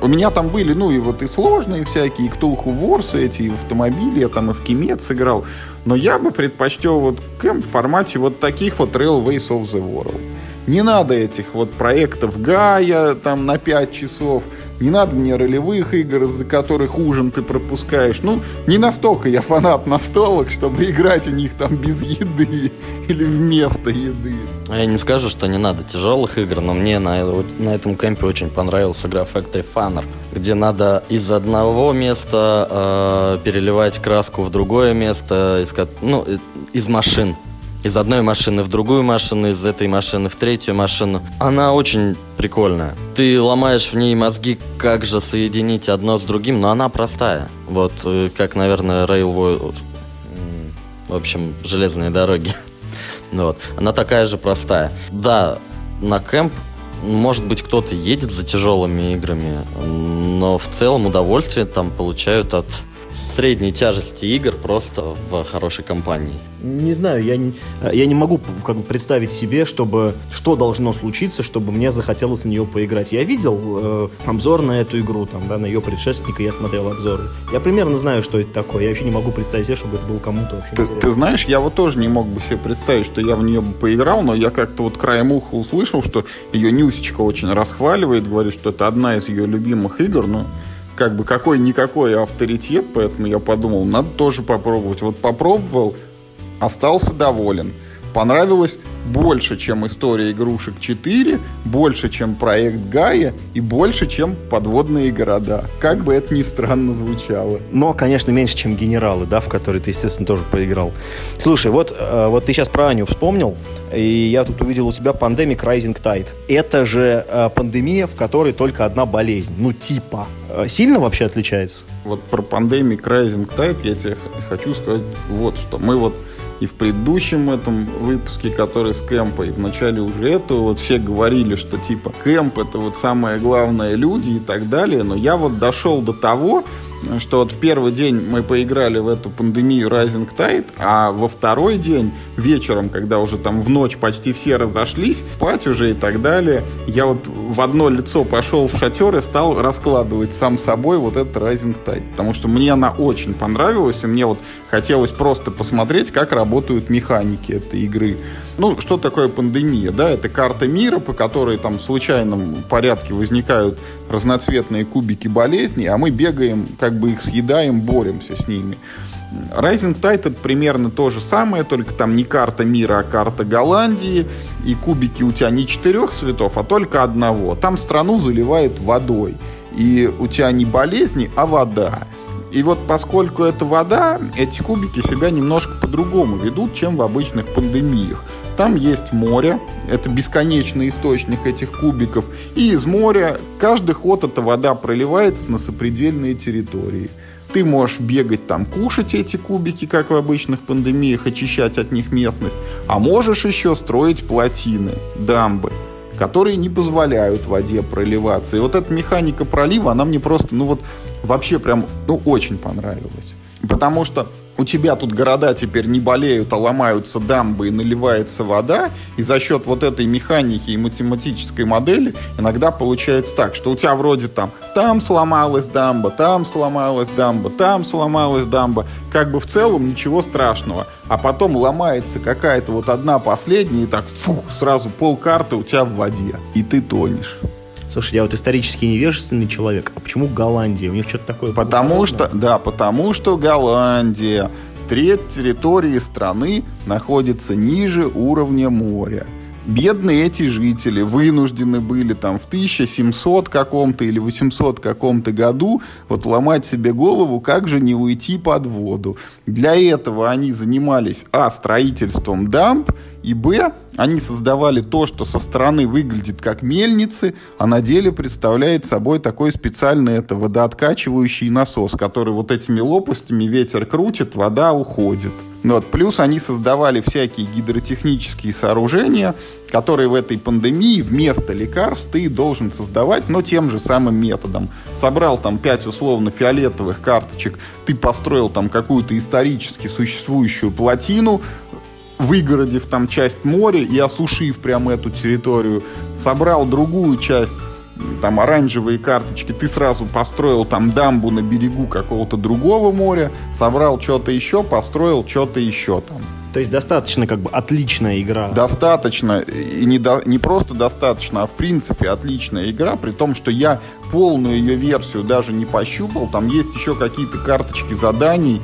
S1: у меня там были, ну, и вот и сложные всякие, и Ктулху Ворс эти, и в автомобиле, я там и в Кимет сыграл. Но я бы предпочтел вот кэмп в формате вот таких вот Railways of the World. Не надо этих вот проектов Гая там на 5 часов. Не надо мне ролевых игр, из-за которых ужин ты пропускаешь. Ну, не настолько я фанат настолок, чтобы играть у них там без еды или вместо еды.
S2: Я не скажу, что не надо тяжелых игр, но мне на, на этом кемпе очень понравилась игра Factory Funner, где надо из одного места э, переливать краску в другое место, из, ну, из машин из одной машины в другую машину, из этой машины в третью машину. Она очень прикольная. Ты ломаешь в ней мозги, как же соединить одно с другим, но она простая. Вот э, как, наверное, Railway... В общем, железные дороги. Вот. Она такая же простая. Да, на кемп может быть, кто-то едет за тяжелыми играми, но в целом удовольствие там получают от средней тяжести игр просто в хорошей компании.
S3: Не знаю, я не, я не могу как бы представить себе, чтобы что должно случиться, чтобы мне захотелось на нее поиграть. Я видел э, обзор на эту игру, там, да, на ее предшественника, я смотрел обзоры. Я примерно знаю, что это такое. Я вообще не могу представить себе, чтобы это было кому-то вообще
S1: ты, ты знаешь, я вот тоже не мог бы себе представить, что я в нее бы поиграл, но я как-то вот краем уха услышал, что ее Нюсечка очень расхваливает, говорит, что это одна из ее любимых игр, но как бы какой-никакой авторитет, поэтому я подумал, надо тоже попробовать. Вот попробовал, остался доволен. Понравилось больше, чем история игрушек 4, больше, чем проект Гая и больше, чем подводные города. Как бы это ни странно звучало.
S3: Но, конечно, меньше, чем генералы, да, в которые ты, естественно, тоже поиграл. Слушай, вот, э, вот ты сейчас про Аню вспомнил, и я тут увидел у тебя Pandemic Rising Tide. Это же э, пандемия, в которой только одна болезнь. Ну, типа. Э, сильно вообще отличается?
S1: Вот про Pandemic Rising Tide я тебе хочу сказать вот что. Мы вот и в предыдущем этом выпуске, который с кемпа, и в начале уже этого, вот все говорили, что типа кемп это вот самое главное люди и так далее, но я вот дошел до того, что вот в первый день мы поиграли в эту пандемию Rising Tide, а во второй день вечером, когда уже там в ночь почти все разошлись, спать уже и так далее, я вот в одно лицо пошел в шатер и стал раскладывать сам собой вот этот Rising Tide, потому что мне она очень понравилась, и мне вот хотелось просто посмотреть, как работают механики этой игры. Ну, что такое пандемия? Да, это карта мира, по которой там в случайном порядке возникают разноцветные кубики болезней, а мы бегаем, как бы их съедаем, боремся с ними. Rising Tide это примерно то же самое, только там не карта мира, а карта Голландии, и кубики у тебя не четырех цветов, а только одного. Там страну заливает водой, и у тебя не болезни, а вода. И вот поскольку это вода, эти кубики себя немножко по-другому ведут, чем в обычных пандемиях. Там есть море, это бесконечный источник этих кубиков, и из моря каждый ход эта вода проливается на сопредельные территории. Ты можешь бегать там, кушать эти кубики, как в обычных пандемиях, очищать от них местность, а можешь еще строить плотины, дамбы которые не позволяют воде проливаться. И вот эта механика пролива, она мне просто, ну вот, вообще прям, ну, очень понравилась. Потому что у тебя тут города теперь не болеют, а ломаются дамбы и наливается вода, и за счет вот этой механики и математической модели иногда получается так, что у тебя вроде там там сломалась дамба, там сломалась дамба, там сломалась дамба, как бы в целом ничего страшного, а потом ломается какая-то вот одна последняя, и так фух, сразу пол карты у тебя в воде, и ты тонешь.
S3: Слушай, я вот исторически невежественный человек. А почему Голландия? У них что-то такое...
S1: Потому что, да, потому что Голландия, треть территории страны находится ниже уровня моря бедные эти жители вынуждены были там в 1700 каком-то или 800 каком-то году вот ломать себе голову, как же не уйти под воду. Для этого они занимались, а, строительством дамб, и, б, они создавали то, что со стороны выглядит как мельницы, а на деле представляет собой такой специальный это водооткачивающий насос, который вот этими лопастями ветер крутит, вода уходит. Вот. Плюс они создавали всякие гидротехнические сооружения, которые в этой пандемии вместо лекарств ты должен создавать, но тем же самым методом. Собрал там пять условно фиолетовых карточек, ты построил там какую-то исторически существующую плотину, выгородив там часть моря и осушив прямо эту территорию, собрал другую часть там оранжевые карточки, ты сразу построил там дамбу на берегу какого-то другого моря, собрал что-то еще, построил что-то еще там.
S3: То есть достаточно как бы отличная игра.
S1: Достаточно. И не, до, не просто достаточно, а в принципе отличная игра, при том, что я полную ее версию даже не пощупал. Там есть еще какие-то карточки заданий,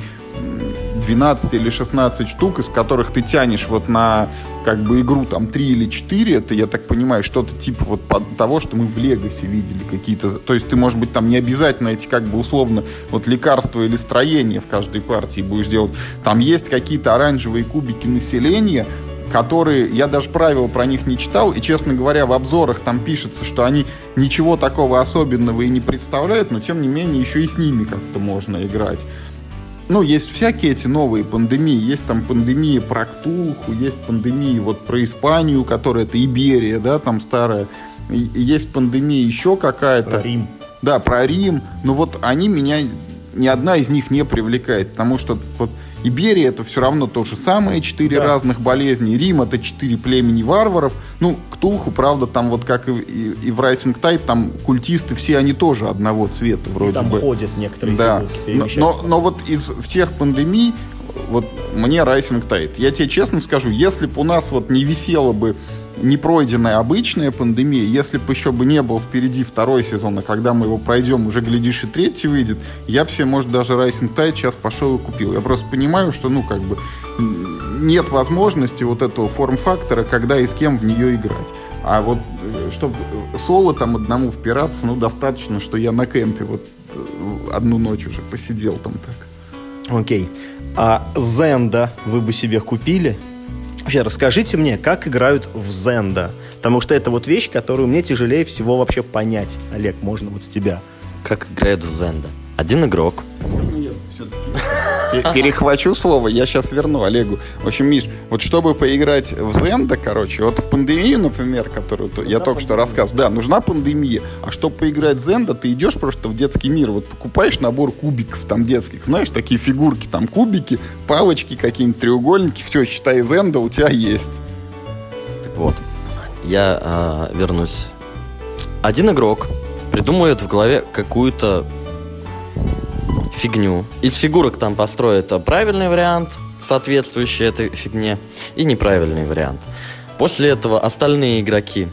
S1: 12 или 16 штук, из которых ты тянешь вот на как бы игру там 3 или 4, это, я так понимаю, что-то типа вот того, что мы в Легасе видели какие-то. То есть ты, может быть, там не обязательно эти как бы условно вот лекарства или строения в каждой партии будешь делать. Там есть какие-то оранжевые кубики населения, которые, я даже правил про них не читал, и, честно говоря, в обзорах там пишется, что они ничего такого особенного и не представляют, но, тем не менее, еще и с ними как-то можно играть ну, есть всякие эти новые пандемии. Есть там пандемия про Ктулху, есть пандемия вот про Испанию, которая это Иберия, да, там старая. Есть пандемия еще какая-то.
S3: Про Рим.
S1: Да, про Рим. Но вот они меня, ни одна из них не привлекает, потому что вот Иберия это все равно то же самое, четыре да. разных болезни. Рим это четыре племени варваров. Ну, Ктулху, правда, там вот как и, и, и в Rising Tide, там культисты все они тоже одного цвета вроде
S3: там
S1: бы.
S3: ходят некоторые
S1: да. но, но, но вот из всех пандемий вот мне Rising Tide. Я тебе честно скажу, если бы у нас вот не висело бы непройденная обычная пандемия, если бы еще бы не был впереди второй сезон, а когда мы его пройдем, уже, глядишь, и третий выйдет, я бы себе, может, даже Rising Tide сейчас пошел и купил. Я просто понимаю, что, ну, как бы, нет возможности вот этого форм-фактора, когда и с кем в нее играть. А вот э, чтобы соло там одному впираться, ну, достаточно, что я на кемпе вот э, одну ночь уже посидел там так.
S3: Окей. А Зенда вы бы себе купили? Вообще, расскажите мне, как играют в Зенда? Потому что это вот вещь, которую мне тяжелее всего вообще понять. Олег, можно вот с тебя.
S2: Как играют в Зенда? Один игрок.
S1: Можно я все-таки перехвачу слово, я сейчас верну Олегу. В общем, Миш, вот чтобы поиграть в Зенда, короче, вот в пандемию, например, которую я только что рассказывал, да, нужна пандемия. А чтобы поиграть в Зенда, ты идешь просто в детский мир, вот покупаешь набор кубиков там детских, знаешь, такие фигурки, там кубики, палочки какие-нибудь, треугольники, все, считай, Зенда у тебя есть.
S2: Вот. Я э, вернусь. Один игрок придумывает в голове какую-то фигню. Из фигурок там построят а, правильный вариант, соответствующий этой фигне, и неправильный вариант. После этого остальные игроки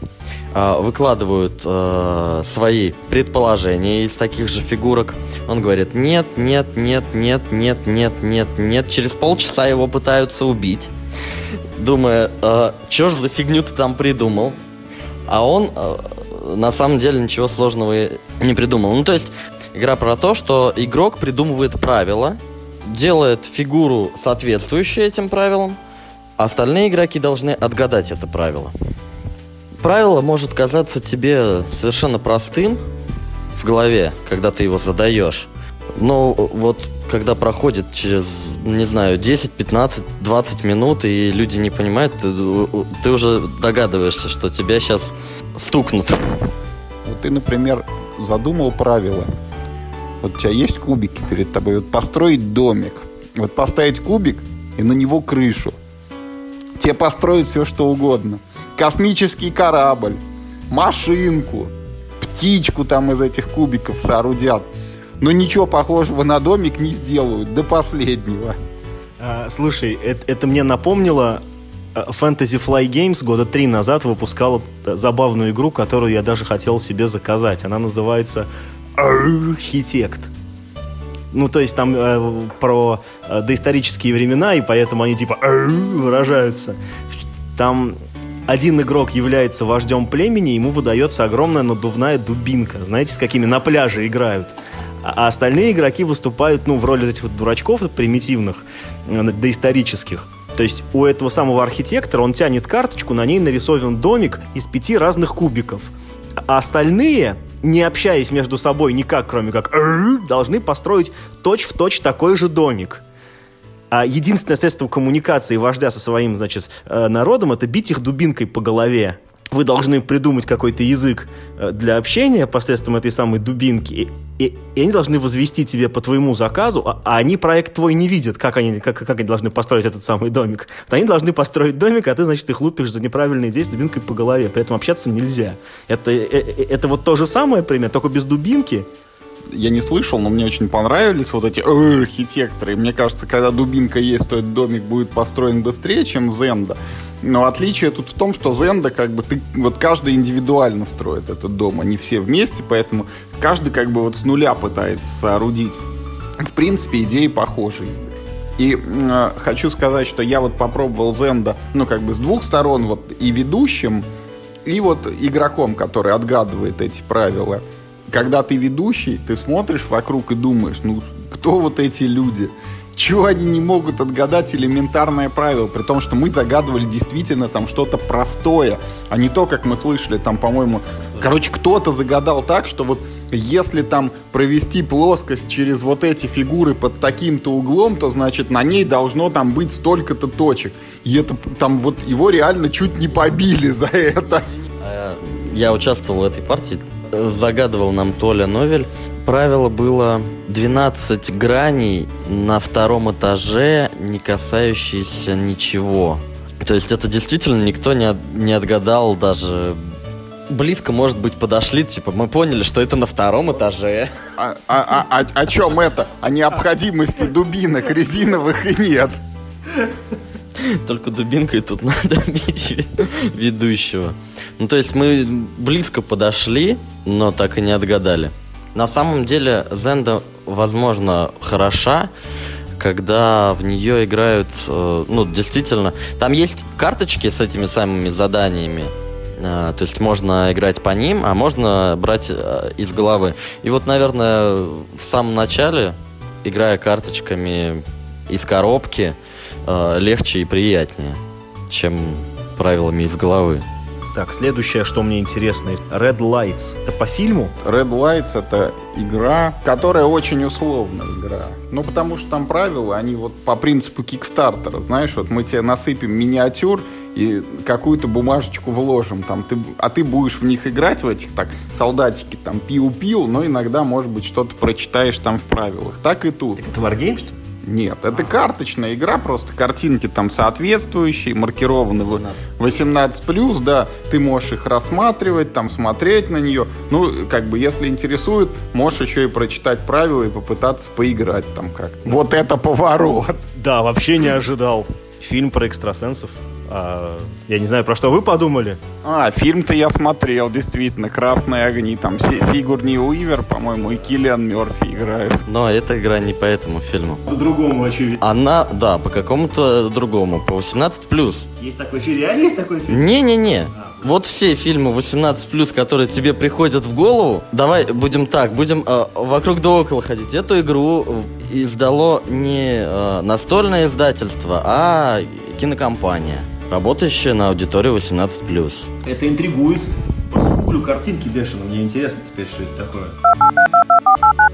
S2: э, выкладывают э, свои предположения из таких же фигурок. Он говорит нет, нет, нет, нет, нет, нет, нет, нет. Через полчаса его пытаются убить, думая, э, что ж за фигню ты там придумал? А он э, на самом деле ничего сложного не придумал. Ну то есть игра про то, что игрок придумывает правила, делает фигуру, соответствующую этим правилам, а остальные игроки должны отгадать это правило. Правило может казаться тебе совершенно простым в голове, когда ты его задаешь. Но вот когда проходит через, не знаю, 10, 15, 20 минут, и люди не понимают, ты, ты уже догадываешься, что тебя сейчас стукнут.
S1: Вот ты, например, задумал правила. Вот у тебя есть кубики перед тобой. Вот построить домик. Вот поставить кубик и на него крышу. Тебе построить все, что угодно. Космический корабль, машинку, птичку там из этих кубиков соорудят. Но ничего похожего на домик не сделают до последнего.
S3: А, слушай, это, это мне напомнило Э, Fantasy Fly Games года три назад выпускала забавную игру, которую я даже хотел себе заказать. Она называется Архитект. Ну, то есть там э, про э, доисторические времена, и поэтому они типа выражаются. Там один игрок является вождем племени, ему выдается огромная надувная дубинка. Знаете, с какими на пляже играют. А, а остальные игроки выступают, ну, в роли этих вот дурачков примитивных, э, доисторических. То есть у этого самого архитектора он тянет карточку, на ней нарисован домик из пяти разных кубиков. А остальные, не общаясь между собой никак, кроме как должны построить точь-в-точь такой же домик. А единственное средство коммуникации вождя со своим, значит, э, народом это бить их дубинкой по голове вы должны придумать какой-то язык э, для общения посредством этой самой дубинки, и, и они должны возвести тебе по твоему заказу, а, а они проект твой не видят, как они, как, как они должны построить этот самый домик. Вот они должны построить домик, а ты, значит, их лупишь за неправильные действия дубинкой по голове. При этом общаться нельзя. Это, это, э, это вот то же самое пример, только без дубинки,
S1: я не слышал, но мне очень понравились вот эти архитекторы. Мне кажется, когда дубинка есть, то этот домик будет построен быстрее, чем Зенда. Но отличие тут в том, что Зенда, как бы, ты, вот каждый индивидуально строит этот дом, они все вместе, поэтому каждый как бы вот с нуля пытается соорудить. В принципе, идеи похожие. И э, хочу сказать, что я вот попробовал Зенда, ну, как бы с двух сторон, вот и ведущим, и вот игроком, который отгадывает эти правила когда ты ведущий, ты смотришь вокруг и думаешь, ну, кто вот эти люди? Чего они не могут отгадать элементарное правило, при том, что мы загадывали действительно там что-то простое, а не то, как мы слышали там, по-моему, короче, кто-то загадал так, что вот если там провести плоскость через вот эти фигуры под таким-то углом, то значит на ней должно там быть столько-то точек. И это там вот его реально чуть не побили за это.
S2: А, я участвовал в этой партии загадывал нам Толя Новель. Правило было 12 граней на втором этаже, не касающиеся ничего. То есть это действительно никто не, от, не отгадал даже близко, может быть, подошли, типа, мы поняли, что это на втором этаже.
S1: А, а, а, а, о чем это? О необходимости дубинок резиновых и нет.
S2: Только дубинкой тут надо бить ведущего. Ну, то есть мы близко подошли, но так и не отгадали. На самом деле Зенда, возможно, хороша, когда в нее играют, э, ну, действительно, там есть карточки с этими самыми заданиями, э, то есть можно играть по ним, а можно брать э, из головы. И вот, наверное, в самом начале, играя карточками из коробки, э, легче и приятнее, чем правилами из головы.
S3: Так, следующее, что мне интересно, Red Lights. Это по фильму?
S1: Red Lights это игра, которая очень условная игра. Ну, потому что там правила, они вот по принципу кикстартера, знаешь, вот мы тебе насыпем миниатюр и какую-то бумажечку вложим, там, ты, а ты будешь в них играть, в этих, так, солдатики, там, пиу-пиу, но иногда, может быть, что-то прочитаешь там в правилах. Так и тут.
S3: Так это Wargame, что ли?
S1: Нет, это карточная игра, просто картинки там соответствующие, маркированы в 18+, да, ты можешь их рассматривать, там смотреть на нее, ну, как бы, если интересует, можешь еще и прочитать правила и попытаться поиграть там как-то. Вот это поворот!
S3: Да, вообще не ожидал. Фильм про экстрасенсов. А, я не знаю, про что вы подумали.
S1: А, фильм-то я смотрел, действительно, «Красные огни», там Си- Сигурни Уивер, по-моему, и Киллиан Мерфи играют.
S2: Но эта игра не по этому фильму.
S3: По-другому, очевидно.
S2: Она, да, по какому-то другому, по 18+.
S3: Есть такой фильм, реально есть такой фильм?
S2: Не-не-не. Вот все фильмы 18+, которые тебе приходят в голову, давай будем так, будем э, вокруг да около ходить. Эту игру издало не э, настольное издательство, а кинокомпания, работающая на аудиторию 18+.
S3: Это интригует. Просто гуглю картинки бешено, мне интересно теперь, что это такое.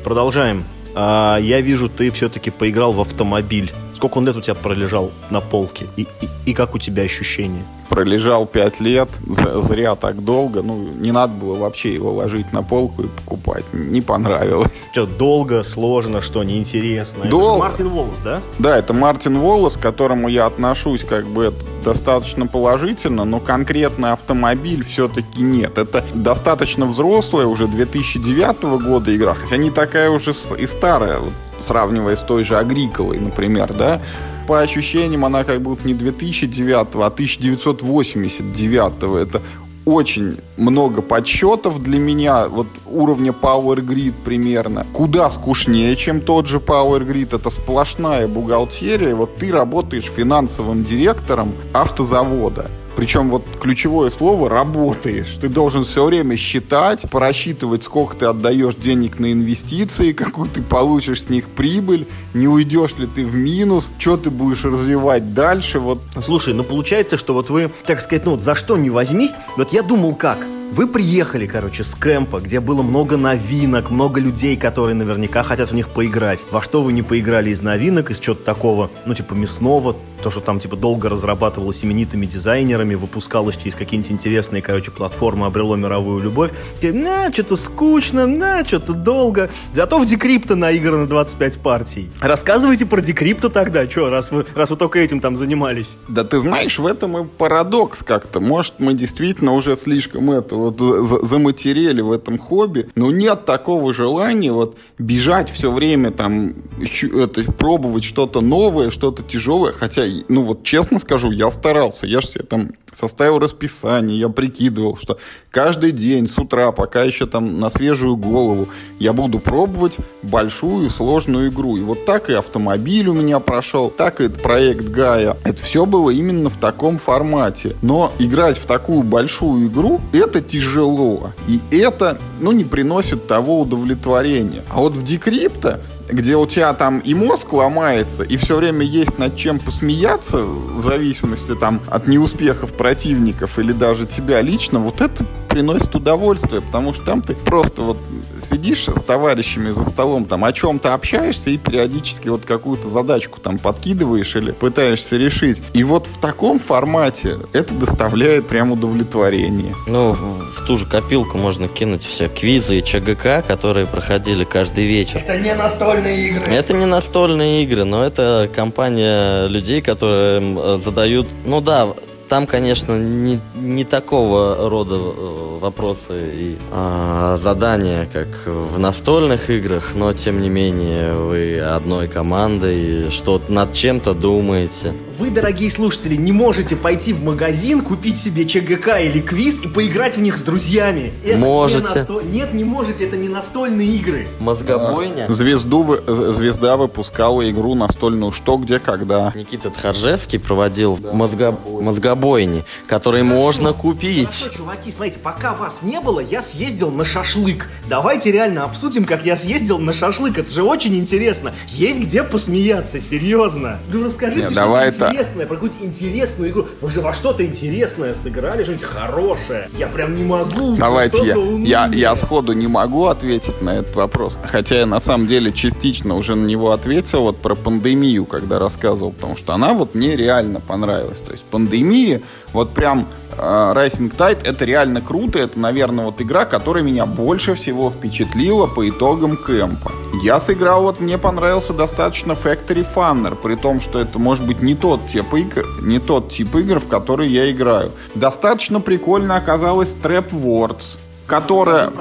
S3: Продолжаем. А, я вижу, ты все-таки поиграл в автомобиль. Сколько он лет у тебя пролежал на полке? И, и, и как у тебя ощущения?
S1: Пролежал пять лет, з- зря так долго, ну, не надо было вообще его ложить на полку и покупать, не понравилось.
S3: Что, долго, сложно, что, неинтересно? Это
S1: Долго.
S3: Мартин Волос, да?
S1: Да, это Мартин Волос, к которому я отношусь как бы это достаточно положительно, но конкретно автомобиль все-таки нет. Это достаточно взрослая уже 2009 года игра, хотя не такая уже и старая, сравнивая с той же Агриколой, например, да. По ощущениям она как будто не 2009, а 1989. Это очень много подсчетов для меня, вот уровня Power Grid примерно, куда скучнее, чем тот же Power Grid. Это сплошная бухгалтерия. Вот ты работаешь финансовым директором автозавода. Причем вот ключевое слово «работаешь». Ты должен все время считать, просчитывать, сколько ты отдаешь денег на инвестиции, какую ты получишь с них прибыль, не уйдешь ли ты в минус, что ты будешь развивать дальше. Вот
S3: Слушай, ну получается, что вот вы, так сказать, ну вот за что не возьмись, вот я думал как. Вы приехали, короче, с кемпа, где было много новинок, много людей, которые наверняка хотят в них поиграть. Во что вы не поиграли из новинок, из чего-то такого, ну, типа мясного, то, что там, типа, долго разрабатывалось именитыми дизайнерами, выпускалось через какие-нибудь интересные, короче, платформы, обрело мировую любовь. И, На, что-то скучно, на, что-то долго. Зато в Декрипто наиграно 25 партий. Рассказывайте про Декрипто тогда, что, раз вы, раз вы только этим там занимались.
S1: Да ты знаешь, в этом и парадокс как-то. Может, мы действительно уже слишком это вот за- за- заматерели в этом хобби, но нет такого желания вот бежать все время там, это, пробовать что-то новое, что-то тяжелое. Хотя, ну вот честно скажу, я старался. Я же себе там составил расписание, я прикидывал, что каждый день с утра, пока еще там на свежую голову, я буду пробовать большую сложную игру. И вот так и автомобиль у меня прошел, так и проект Гая. Это все было именно в таком формате. Но играть в такую большую игру, это тяжело. И это, ну, не приносит того удовлетворения. А вот в Decrypto где у тебя там и мозг ломается, и все время есть над чем посмеяться, в зависимости там от неуспехов противников или даже тебя лично, вот это приносит удовольствие, потому что там ты просто вот сидишь с товарищами за столом, там о чем-то общаешься и периодически вот какую-то задачку там подкидываешь или пытаешься решить. И вот в таком формате это доставляет прям удовлетворение.
S2: Ну, в, в ту же копилку можно кинуть все квизы и ЧГК, которые проходили каждый вечер.
S3: Это не настольные игры.
S2: Это не настольные игры, но это компания людей, которые задают... Ну да, там, конечно, не, не такого рода э, вопросы и а, задания, как в настольных играх, но тем не менее вы одной командой, что над чем-то думаете.
S3: Вы, дорогие слушатели, не можете пойти в магазин, купить себе ЧГК или квиз и поиграть в них с друзьями. Это не
S2: Можете.
S3: насто- Нет, не можете, это не настольные игры.
S2: Мозгобойня.
S1: Звезду, вы- звезда выпускала игру настольную «Что, где, когда».
S2: Никита Тхаржевский проводил мозго- мозгобойни, которые можно купить.
S3: Хорошо, чуваки, смотрите, пока вас не было, я съездил на шашлык. Давайте реально обсудим, как я съездил на шашлык. Это же очень интересно. Есть где посмеяться, серьезно. Ну расскажите
S1: Не,
S3: что-то
S1: давай это-
S3: интересное, про какую-то интересную игру. Вы же во что-то интересное сыграли, что-нибудь хорошее. Я прям не могу.
S1: Давайте я, я, я сходу не могу ответить на этот вопрос. Хотя я на самом деле частично уже на него ответил вот про пандемию, когда рассказывал, потому что она вот мне реально понравилась. То есть пандемия, вот прям Rising Tide, это реально круто. Это, наверное, вот игра, которая меня больше всего впечатлила по итогам кемпа. Я сыграл, вот мне понравился достаточно Factory Funner, при том, что это может быть не тот тип игр, не тот тип игр, в которые я играю. Достаточно прикольно оказалась Trap Words, которая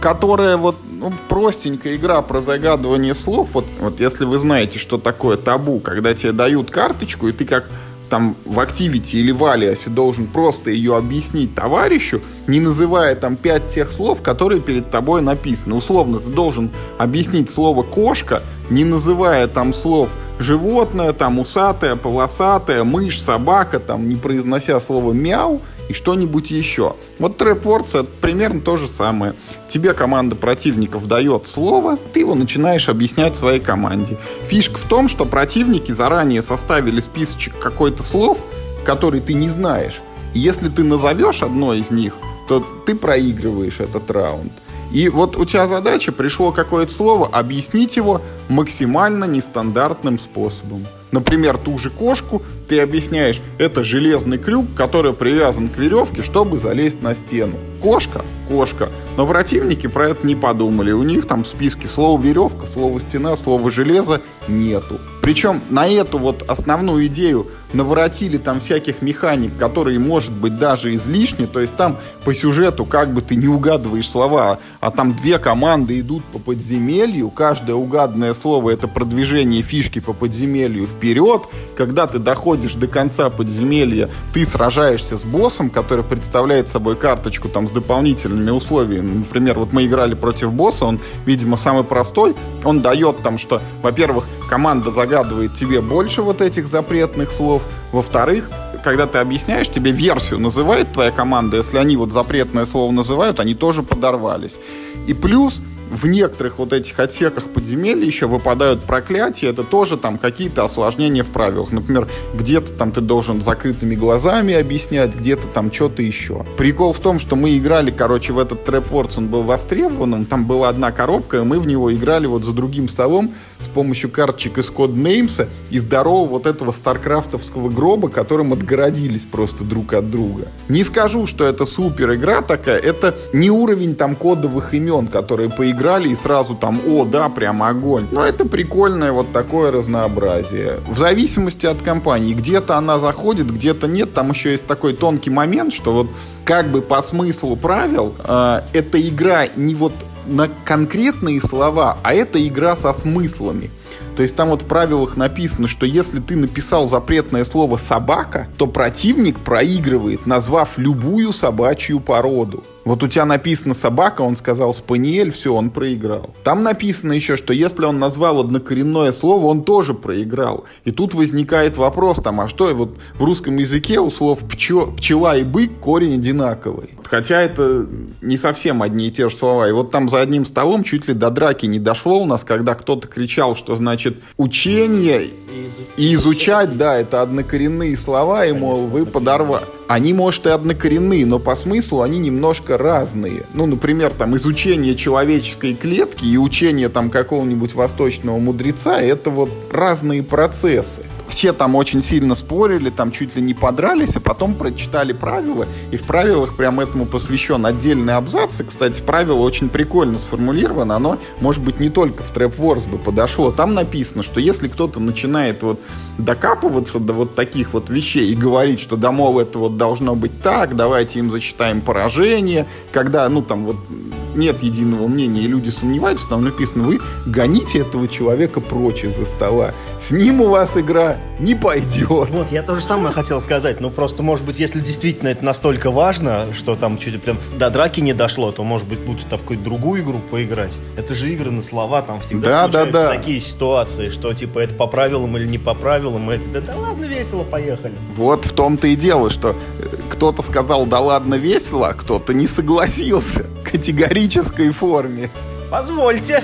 S1: которая вот ну, простенькая игра про загадывание слов. Вот, вот если вы знаете, что такое табу, когда тебе дают карточку, и ты как там в Activity или в Алиасе должен просто ее объяснить товарищу, не называя там пять тех слов, которые перед тобой написаны. Условно, ты должен объяснить слово «кошка», не называя там слов животное, там усатая, полосатая, мышь, собака, там не произнося слово мяу и что-нибудь еще. Вот Trap Words это примерно то же самое. Тебе команда противников дает слово, ты его начинаешь объяснять своей команде. Фишка в том, что противники заранее составили списочек какой-то слов, который ты не знаешь. Если ты назовешь одно из них, то ты проигрываешь этот раунд. И вот у тебя задача, пришло какое-то слово, объяснить его максимально нестандартным способом. Например, ту же кошку ты объясняешь, это железный крюк, который привязан к веревке, чтобы залезть на стену. Кошка – кошка. Но противники про это не подумали. У них там в списке слово веревка, слово стена, слово железо нету. Причем на эту вот основную идею наворотили там всяких механик, которые, может быть, даже излишни. То есть там по сюжету как бы ты не угадываешь слова, а там две команды идут по подземелью. Каждое угаданное слово это продвижение фишки по подземелью вперед. Когда ты доходишь до конца подземелья, ты сражаешься с боссом, который представляет собой карточку там с дополнительными условиями. Например, вот мы играли против босса, он, видимо, самый простой. Он дает там, что, во-первых, команда загадывает тебе больше вот этих запретных слов. Во-вторых, когда ты объясняешь, тебе версию называет твоя команда. Если они вот запретное слово называют, они тоже подорвались. И плюс в некоторых вот этих отсеках подземелья еще выпадают проклятия, это тоже там какие-то осложнения в правилах. Например, где-то там ты должен закрытыми глазами объяснять, где-то там что-то еще. Прикол в том, что мы играли, короче, в этот Trap Wars, он был востребованным, там была одна коробка, и мы в него играли вот за другим столом с помощью карточек из Codenames и здорового вот этого старкрафтовского гроба, которым отгородились просто друг от друга. Не скажу, что это супер игра такая, это не уровень там кодовых имен, которые поиграли и сразу там, о, да, прям огонь. Но это прикольное вот такое разнообразие. В зависимости от компании, где-то она заходит, где-то нет, там еще есть такой тонкий момент, что вот как бы по смыслу правил, э, эта игра не вот на конкретные слова, а это игра со смыслами. То есть там вот в правилах написано, что если ты написал запретное слово «собака», то противник проигрывает, назвав любую собачью породу. Вот у тебя написано «собака», он сказал «спаниель», все, он проиграл. Там написано еще, что если он назвал однокоренное слово, он тоже проиграл. И тут возникает вопрос, там, а что вот в русском языке у слов пчел, «пчела» и «бык» корень одинаковый. Хотя это не совсем одни и те же слова. И вот там за одним столом чуть ли до драки не дошло у нас, когда кто-то кричал, что значит учение и изучать, да, это однокоренные слова, и, мол, вы подорвали. Они, может, и однокоренные, но по смыслу они немножко разные. Ну, например, там, изучение человеческой клетки и учение там какого-нибудь восточного мудреца, это вот разные процессы. Все там очень сильно спорили, там чуть ли не подрались, а потом прочитали правила, и в правилах прям этому посвящен отдельный абзац. И, кстати, правило очень прикольно сформулировано, оно, может быть, не только в Trap Wars бы подошло. Там написано, что если кто-то начинает вот докапываться до вот таких вот вещей и говорить, что да, это вот должно быть так, давайте им зачитаем поражение, когда, ну, там вот нет единого мнения, и люди сомневаются, там написано, вы гоните этого человека прочь из-за стола. С ним у вас игра не пойдет.
S3: Вот, я то же самое хотел сказать. Ну, просто, может быть, если действительно это настолько важно, что там чуть прям до драки не дошло, то, может быть, лучше там в какую-то другую игру поиграть. Это же игры на слова, там всегда
S1: да, да, да.
S3: такие ситуации, что, типа, это по правилам или не по правилам, это, да, да ладно, весело, поехали.
S1: Вот в том-то и дело, что э, кто-то сказал, да ладно, весело, а кто-то не согласился. Категорической форме.
S3: Позвольте.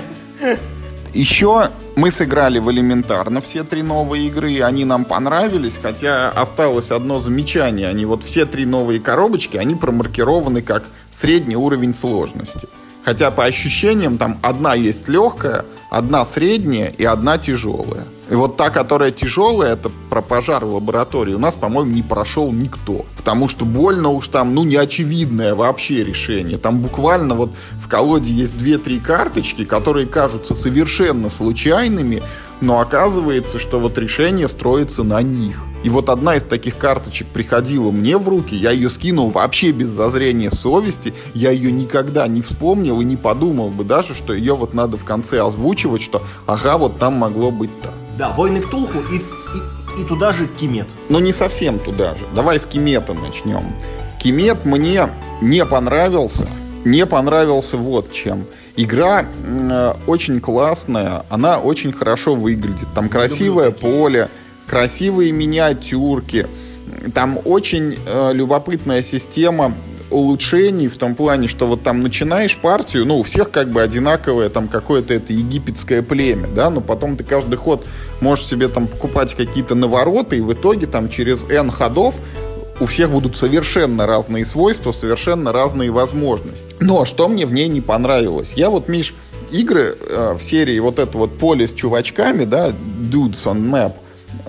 S1: Еще мы сыграли в элементарно все три новые игры, они нам понравились, хотя осталось одно замечание. Они вот все три новые коробочки, они промаркированы как средний уровень сложности. Хотя по ощущениям там одна есть легкая, одна средняя и одна тяжелая. И вот та, которая тяжелая, это про пожар в лаборатории, у нас, по-моему, не прошел никто. Потому что больно уж там, ну, неочевидное вообще решение. Там буквально вот в колоде есть две-три карточки, которые кажутся совершенно случайными, но оказывается, что вот решение строится на них. И вот одна из таких карточек приходила мне в руки, я ее скинул вообще без зазрения совести, я ее никогда не вспомнил и не подумал бы даже, что ее вот надо в конце озвучивать, что ага, вот там могло быть так.
S3: Да, войны Ктулху и, и, и туда же Кимет.
S1: Но не совсем туда же. Давай с Кимета начнем. Кимет мне не понравился. Не понравился вот чем. Игра э, очень классная, она очень хорошо выглядит. Там красивое поле, красивые миниатюрки. Там очень э, любопытная система улучшений в том плане, что вот там начинаешь партию, ну, у всех как бы одинаковое там какое-то это египетское племя, да, но потом ты каждый ход можешь себе там покупать какие-то навороты, и в итоге там через N ходов у всех будут совершенно разные свойства, совершенно разные возможности. Но что мне в ней не понравилось? Я вот, Миш, игры э, в серии вот это вот поле с чувачками, да, Dudes on Map,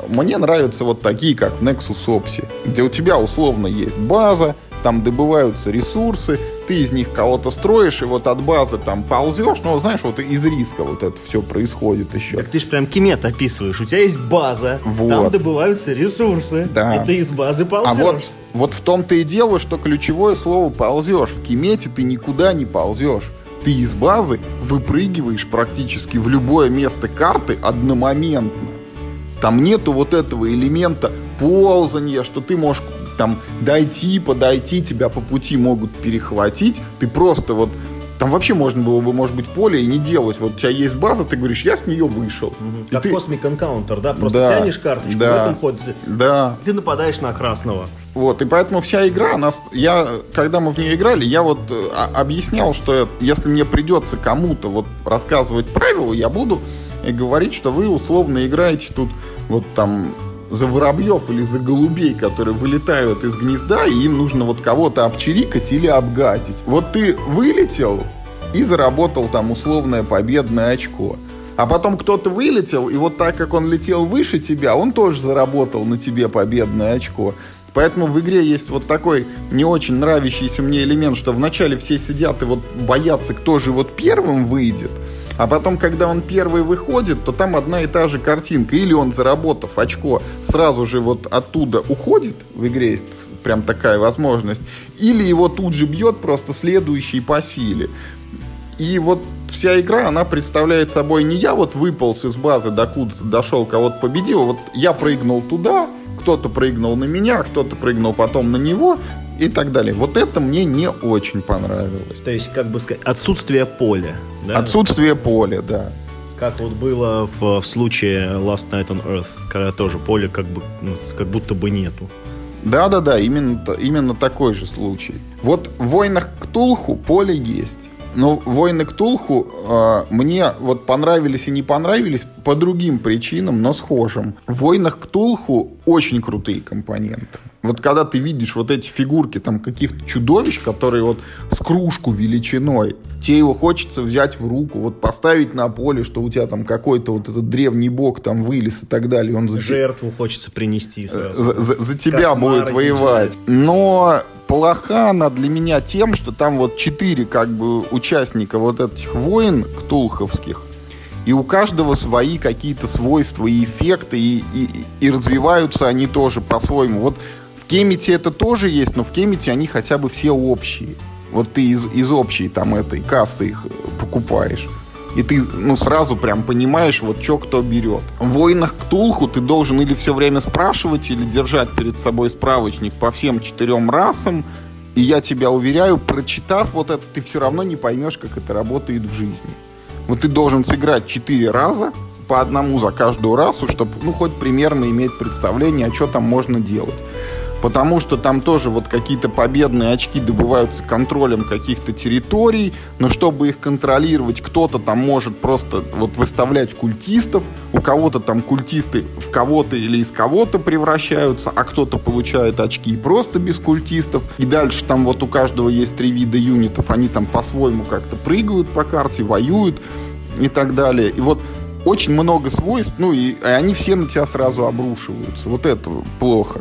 S1: мне нравятся вот такие, как в Nexus Opsi, где у тебя условно есть база, там добываются ресурсы, ты из них кого-то строишь, и вот от базы там ползешь, ну, знаешь, вот из риска вот это все происходит еще.
S3: Так ты же прям кемет описываешь, у тебя есть база, вот. там добываются ресурсы, да. и ты из базы ползешь.
S1: А вот, вот в том-то и дело, что ключевое слово ползешь. В кемете ты никуда не ползешь. Ты из базы выпрыгиваешь практически в любое место карты одномоментно. Там нету вот этого элемента ползания, что ты можешь там дойти, подойти, тебя по пути могут перехватить. Ты просто вот там вообще можно было бы, может быть, поле и не делать. Вот у тебя есть база, ты говоришь, я с нее вышел. Угу.
S3: Как
S1: ты...
S3: Cosmic Encounter, да? Просто да, тянешь карточку, да, в этом ходе
S1: да.
S3: ты нападаешь на красного.
S1: Вот, и поэтому вся игра, нас, я, когда мы в нее играли, я вот а, объяснял, что если мне придется кому-то вот рассказывать правила, я буду говорить, что вы условно играете тут вот там за воробьев или за голубей, которые вылетают из гнезда, и им нужно вот кого-то обчирикать или обгатить. Вот ты вылетел и заработал там условное победное очко. А потом кто-то вылетел, и вот так как он летел выше тебя, он тоже заработал на тебе победное очко. Поэтому в игре есть вот такой не очень нравящийся мне элемент, что вначале все сидят и вот боятся, кто же вот первым выйдет. А потом, когда он первый выходит, то там одна и та же картинка. Или он, заработав очко, сразу же вот оттуда уходит, в игре есть прям такая возможность, или его тут же бьет просто следующий по силе. И вот вся игра, она представляет собой не я вот выполз из базы, докуда-то дошел, кого-то победил, вот я прыгнул туда, кто-то прыгнул на меня, кто-то прыгнул потом на него, и так далее. Вот это мне не очень понравилось.
S3: То есть, как бы сказать, отсутствие поля.
S1: Да? Отсутствие поля, да.
S3: Как вот было в, в случае Last Night on Earth, когда тоже поля как бы ну, как будто бы нету.
S1: Да-да-да, именно, именно такой же случай. Вот в «Войнах Ктулху» поле есть. Но «Войны Ктулху» э, мне вот понравились и не понравились по другим причинам, но схожим. В «Войнах Ктулху» очень крутые компоненты. Вот когда ты видишь вот эти фигурки там каких-то чудовищ, которые вот с кружку величиной, тебе его хочется взять в руку, вот поставить на поле, что у тебя там какой-то вот этот древний бог там вылез и так далее. Он
S3: за Жертву хочется принести
S1: сразу. За, за, за тебя Кошмар будет воевать. Но плоха она для меня тем, что там вот четыре как бы участника вот этих войн ктулховских, и у каждого свои какие-то свойства и эффекты, и, и, и развиваются они тоже по-своему. Вот в Кемите это тоже есть, но в Кемите они хотя бы все общие. вот ты из, из общей там этой кассы их покупаешь. И ты, ну, сразу прям понимаешь, вот что кто берет. В «Войнах Ктулху» ты должен или все время спрашивать, или держать перед собой справочник по всем четырем расам. И я тебя уверяю, прочитав вот это, ты все равно не поймешь, как это работает в жизни. Вот ты должен сыграть четыре раза, по одному за каждую расу, чтобы, ну, хоть примерно иметь представление, а что там можно делать потому что там тоже вот какие-то победные очки добываются контролем каких-то территорий, но чтобы их контролировать, кто-то там может просто вот выставлять культистов, у кого-то там культисты в кого-то или из кого-то превращаются, а кто-то получает очки просто без культистов, и дальше там вот у каждого есть три вида юнитов, они там по-своему как-то прыгают по карте, воюют и так далее. И вот очень много свойств, ну и, и они все на тебя сразу обрушиваются. Вот это плохо.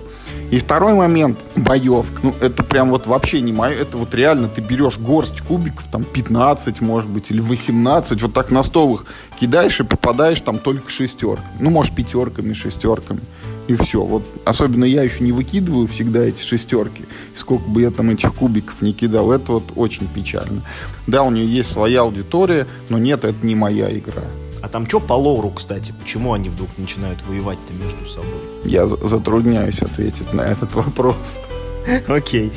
S1: И второй момент, боевка. Ну, это прям вот вообще не мое. Это вот реально ты берешь горсть кубиков, там 15, может быть, или 18, вот так на стол их кидаешь и попадаешь там только шестерками. Ну, может, пятерками, шестерками. И все. Вот особенно я еще не выкидываю всегда эти шестерки. сколько бы я там этих кубиков не кидал, это вот очень печально. Да, у нее есть своя аудитория, но нет, это не моя игра.
S3: А там что по лору, кстати? Почему они вдруг начинают воевать-то между собой?
S1: Я затрудняюсь ответить на этот вопрос.
S3: Окей.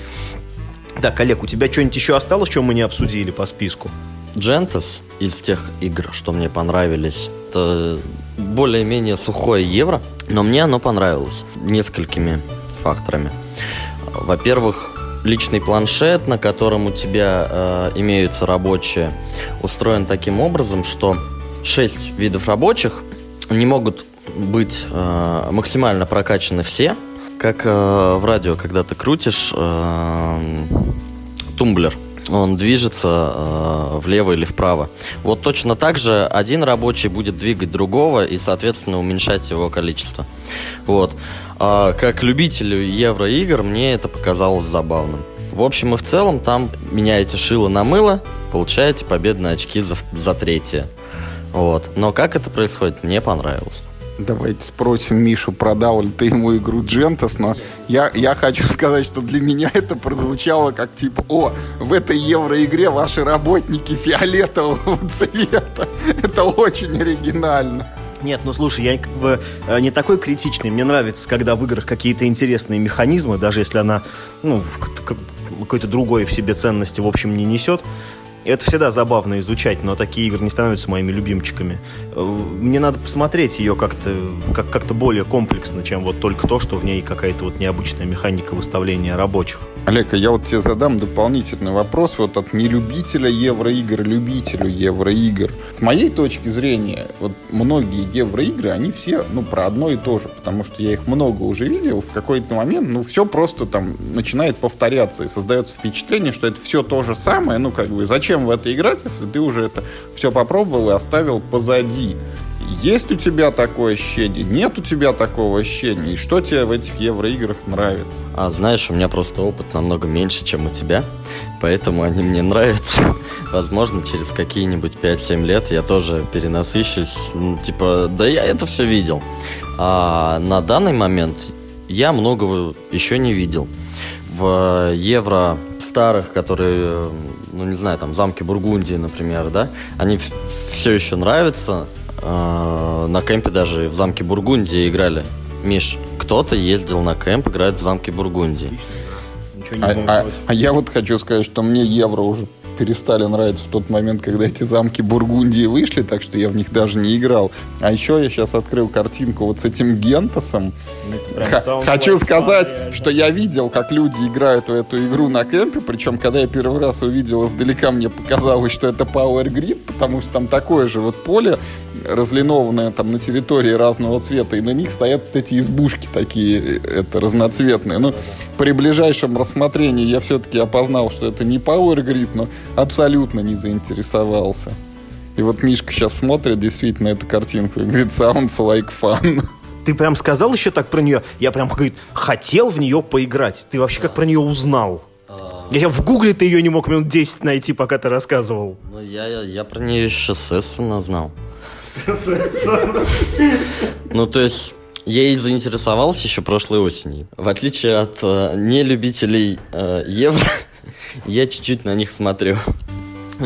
S3: Так, Олег, у тебя что-нибудь еще осталось, что мы не обсудили по списку?
S2: Джентес из тех игр, что мне понравились, это более-менее сухое евро, но мне оно понравилось несколькими факторами. Во-первых, личный планшет, на котором у тебя э, имеются рабочие, устроен таким образом, что шесть видов рабочих. Не могут быть э, максимально прокачаны все. Как э, в радио, когда ты крутишь э, тумблер, он движется э, влево или вправо. Вот точно так же один рабочий будет двигать другого и, соответственно, уменьшать его количество. Вот. А как любителю евроигр мне это показалось забавным. В общем и в целом, там меняете шило на мыло, получаете победные очки за, за третье. Вот. Но как это происходит, мне понравилось.
S1: Давайте спросим Мишу, продал ли ты ему игру Джентос, но я, я хочу сказать, что для меня это прозвучало как типа, о, в этой евроигре ваши работники фиолетового цвета. Это очень оригинально.
S3: Нет, ну слушай, я как бы э, не такой критичный. Мне нравится, когда в играх какие-то интересные механизмы, даже если она, ну, какой-то другой в себе ценности, в общем, не несет. Это всегда забавно изучать, но такие игры не становятся моими любимчиками. Э, мне надо посмотреть ее как-то как, как-то более комплексно, чем вот только то, что в ней какая-то вот необычная механика выставления рабочих.
S1: Олег, а я вот тебе задам дополнительный вопрос вот от нелюбителя евроигр любителю евроигр. С моей точки зрения, вот многие евроигры, они все, ну, про одно и то же, потому что я их много уже видел, в какой-то момент, ну, все просто там начинает повторяться, и создается впечатление, что это все то же самое, ну, как бы, зачем зачем в это играть, если ты уже это все попробовал и оставил позади? Есть у тебя такое ощущение? Нет у тебя такого ощущения? И что тебе в этих евроиграх нравится?
S2: А знаешь, у меня просто опыт намного меньше, чем у тебя, поэтому они мне нравятся. Возможно, через какие-нибудь 5-7 лет я тоже перенасыщусь. Ну, типа, да я это все видел. А на данный момент я многого еще не видел. В евро старых, которые ну, не знаю, там, замки Бургундии, например, да, они все еще нравятся. Э, на кемпе даже в замке Бургундии играли. Миш, кто-то ездил на кемп играть в замке Бургундии.
S1: А, а, а я вот хочу сказать, что мне евро уже перестали нравиться в тот момент, когда эти замки Бургундии вышли, так что я в них даже не играл. А еще я сейчас открыл картинку вот с этим Гентосом. Ну, хочу сказать, что я видел, как люди играют в эту игру на кемпе, причем, когда я первый раз увидел издалека, мне показалось, что это Power Grid, потому что там такое же вот поле, разлинованное там на территории разного цвета, и на них стоят вот эти избушки такие, это разноцветные. Но при ближайшем рассмотрении я все-таки опознал, что это не Power Grid, но абсолютно не заинтересовался. И вот Мишка сейчас смотрит действительно эту картинку и говорит, sounds like fun.
S3: Ты прям сказал еще так про нее? Я прям, говорит, хотел в нее поиграть. Ты вообще как про нее узнал? Я в гугле ты ее не мог минут 10 найти, пока ты рассказывал.
S2: Ну, я, я, я про нее еще Сессона знал. Ну, то есть, я ей заинтересовался еще прошлой осенью. В отличие от э, нелюбителей э, евро, Я чуть-чуть на них смотрю.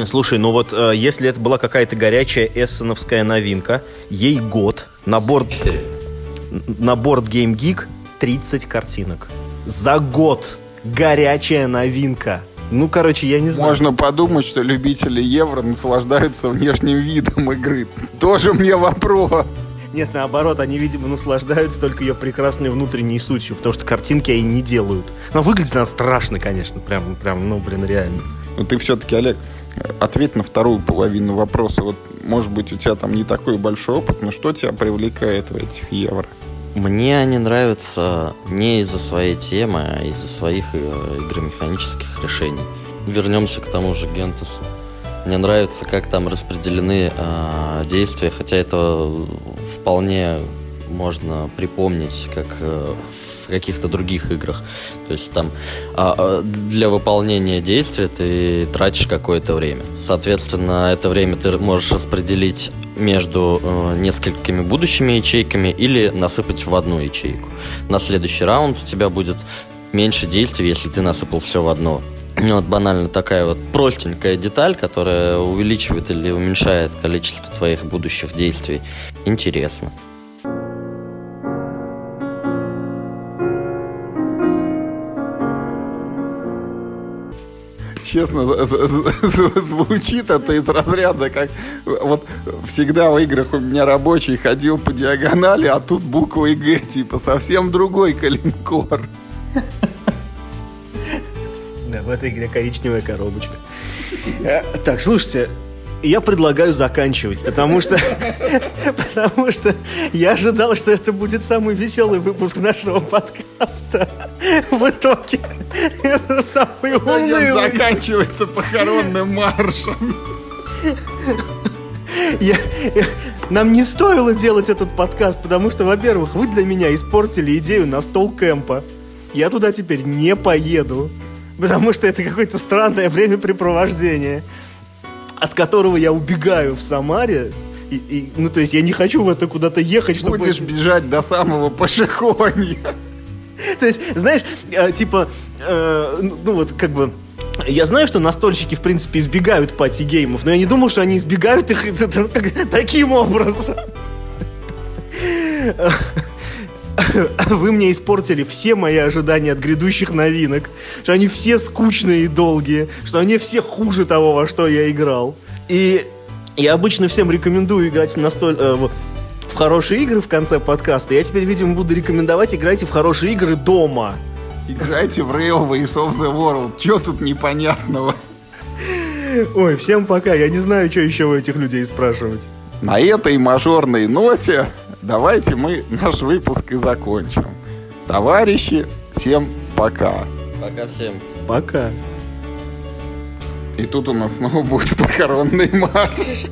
S3: Слушай, ну вот э, если это была какая-то горячая эссеновская новинка, ей год, на борт, на борт Game Geek 30 картинок. За год горячая новинка. Ну, короче, я не знаю.
S1: Можно подумать, что любители евро наслаждаются внешним видом игры. Тоже мне вопрос.
S3: Нет, наоборот, они, видимо, наслаждаются только ее прекрасной внутренней сутью, потому что картинки они не делают. Но выглядит она страшно, конечно, прям, прям, ну, блин, реально.
S1: Ну ты все-таки, Олег, ответь на вторую половину вопроса. Вот, может быть, у тебя там не такой большой опыт, но что тебя привлекает в этих евро?
S2: Мне они нравятся не из-за своей темы, а из-за своих э, игромеханических решений. Вернемся к тому же Гентусу. Мне нравится, как там распределены э, действия, хотя это вполне можно припомнить, как э, в каких-то других играх. То есть там э, для выполнения действия ты тратишь какое-то время. Соответственно, это время ты можешь распределить между э, несколькими будущими ячейками или насыпать в одну ячейку. На следующий раунд у тебя будет меньше действий, если ты насыпал все в одно. Вот банально такая вот простенькая деталь, которая увеличивает или уменьшает количество твоих будущих действий. Интересно.
S1: честно, звучит это из разряда, как вот всегда в играх у меня рабочий ходил по диагонали, а тут буквы Г, типа совсем другой калинкор.
S3: В этой игре коричневая коробочка. Э, так, слушайте, я предлагаю заканчивать, потому что, потому что я ожидал, что это будет самый веселый выпуск нашего подкаста. В итоге это самый
S1: унылый. заканчивается похоронным маршем.
S3: Я, я, нам не стоило делать этот подкаст, потому что, во-первых, вы для меня испортили идею на стол кемпа. Я туда теперь не поеду, потому что это какое-то странное времяпрепровождение от которого я убегаю в Самаре. И, и, ну, то есть я не хочу в это куда-то ехать,
S1: чтобы... Будешь бежать до самого Пашихонья.
S3: То есть, знаешь, э, типа, э, ну, ну вот как бы... Я знаю, что настольщики, в принципе, избегают пати-геймов, но я не думал, что они избегают их таким образом. Вы мне испортили все мои ожидания от грядущих новинок. Что они все скучные и долгие. Что они все хуже того, во что я играл. И я обычно всем рекомендую играть в настоль... Э, в, в хорошие игры в конце подкаста. Я теперь, видимо, буду рекомендовать играйте в хорошие игры дома.
S1: Играйте в Railways of the World. Че тут непонятного?
S3: Ой, всем пока. Я не знаю, что еще у этих людей спрашивать.
S1: На этой мажорной ноте давайте мы наш выпуск и закончим. Товарищи, всем пока.
S2: Пока всем.
S3: Пока.
S1: И тут у нас снова будет похоронный марш.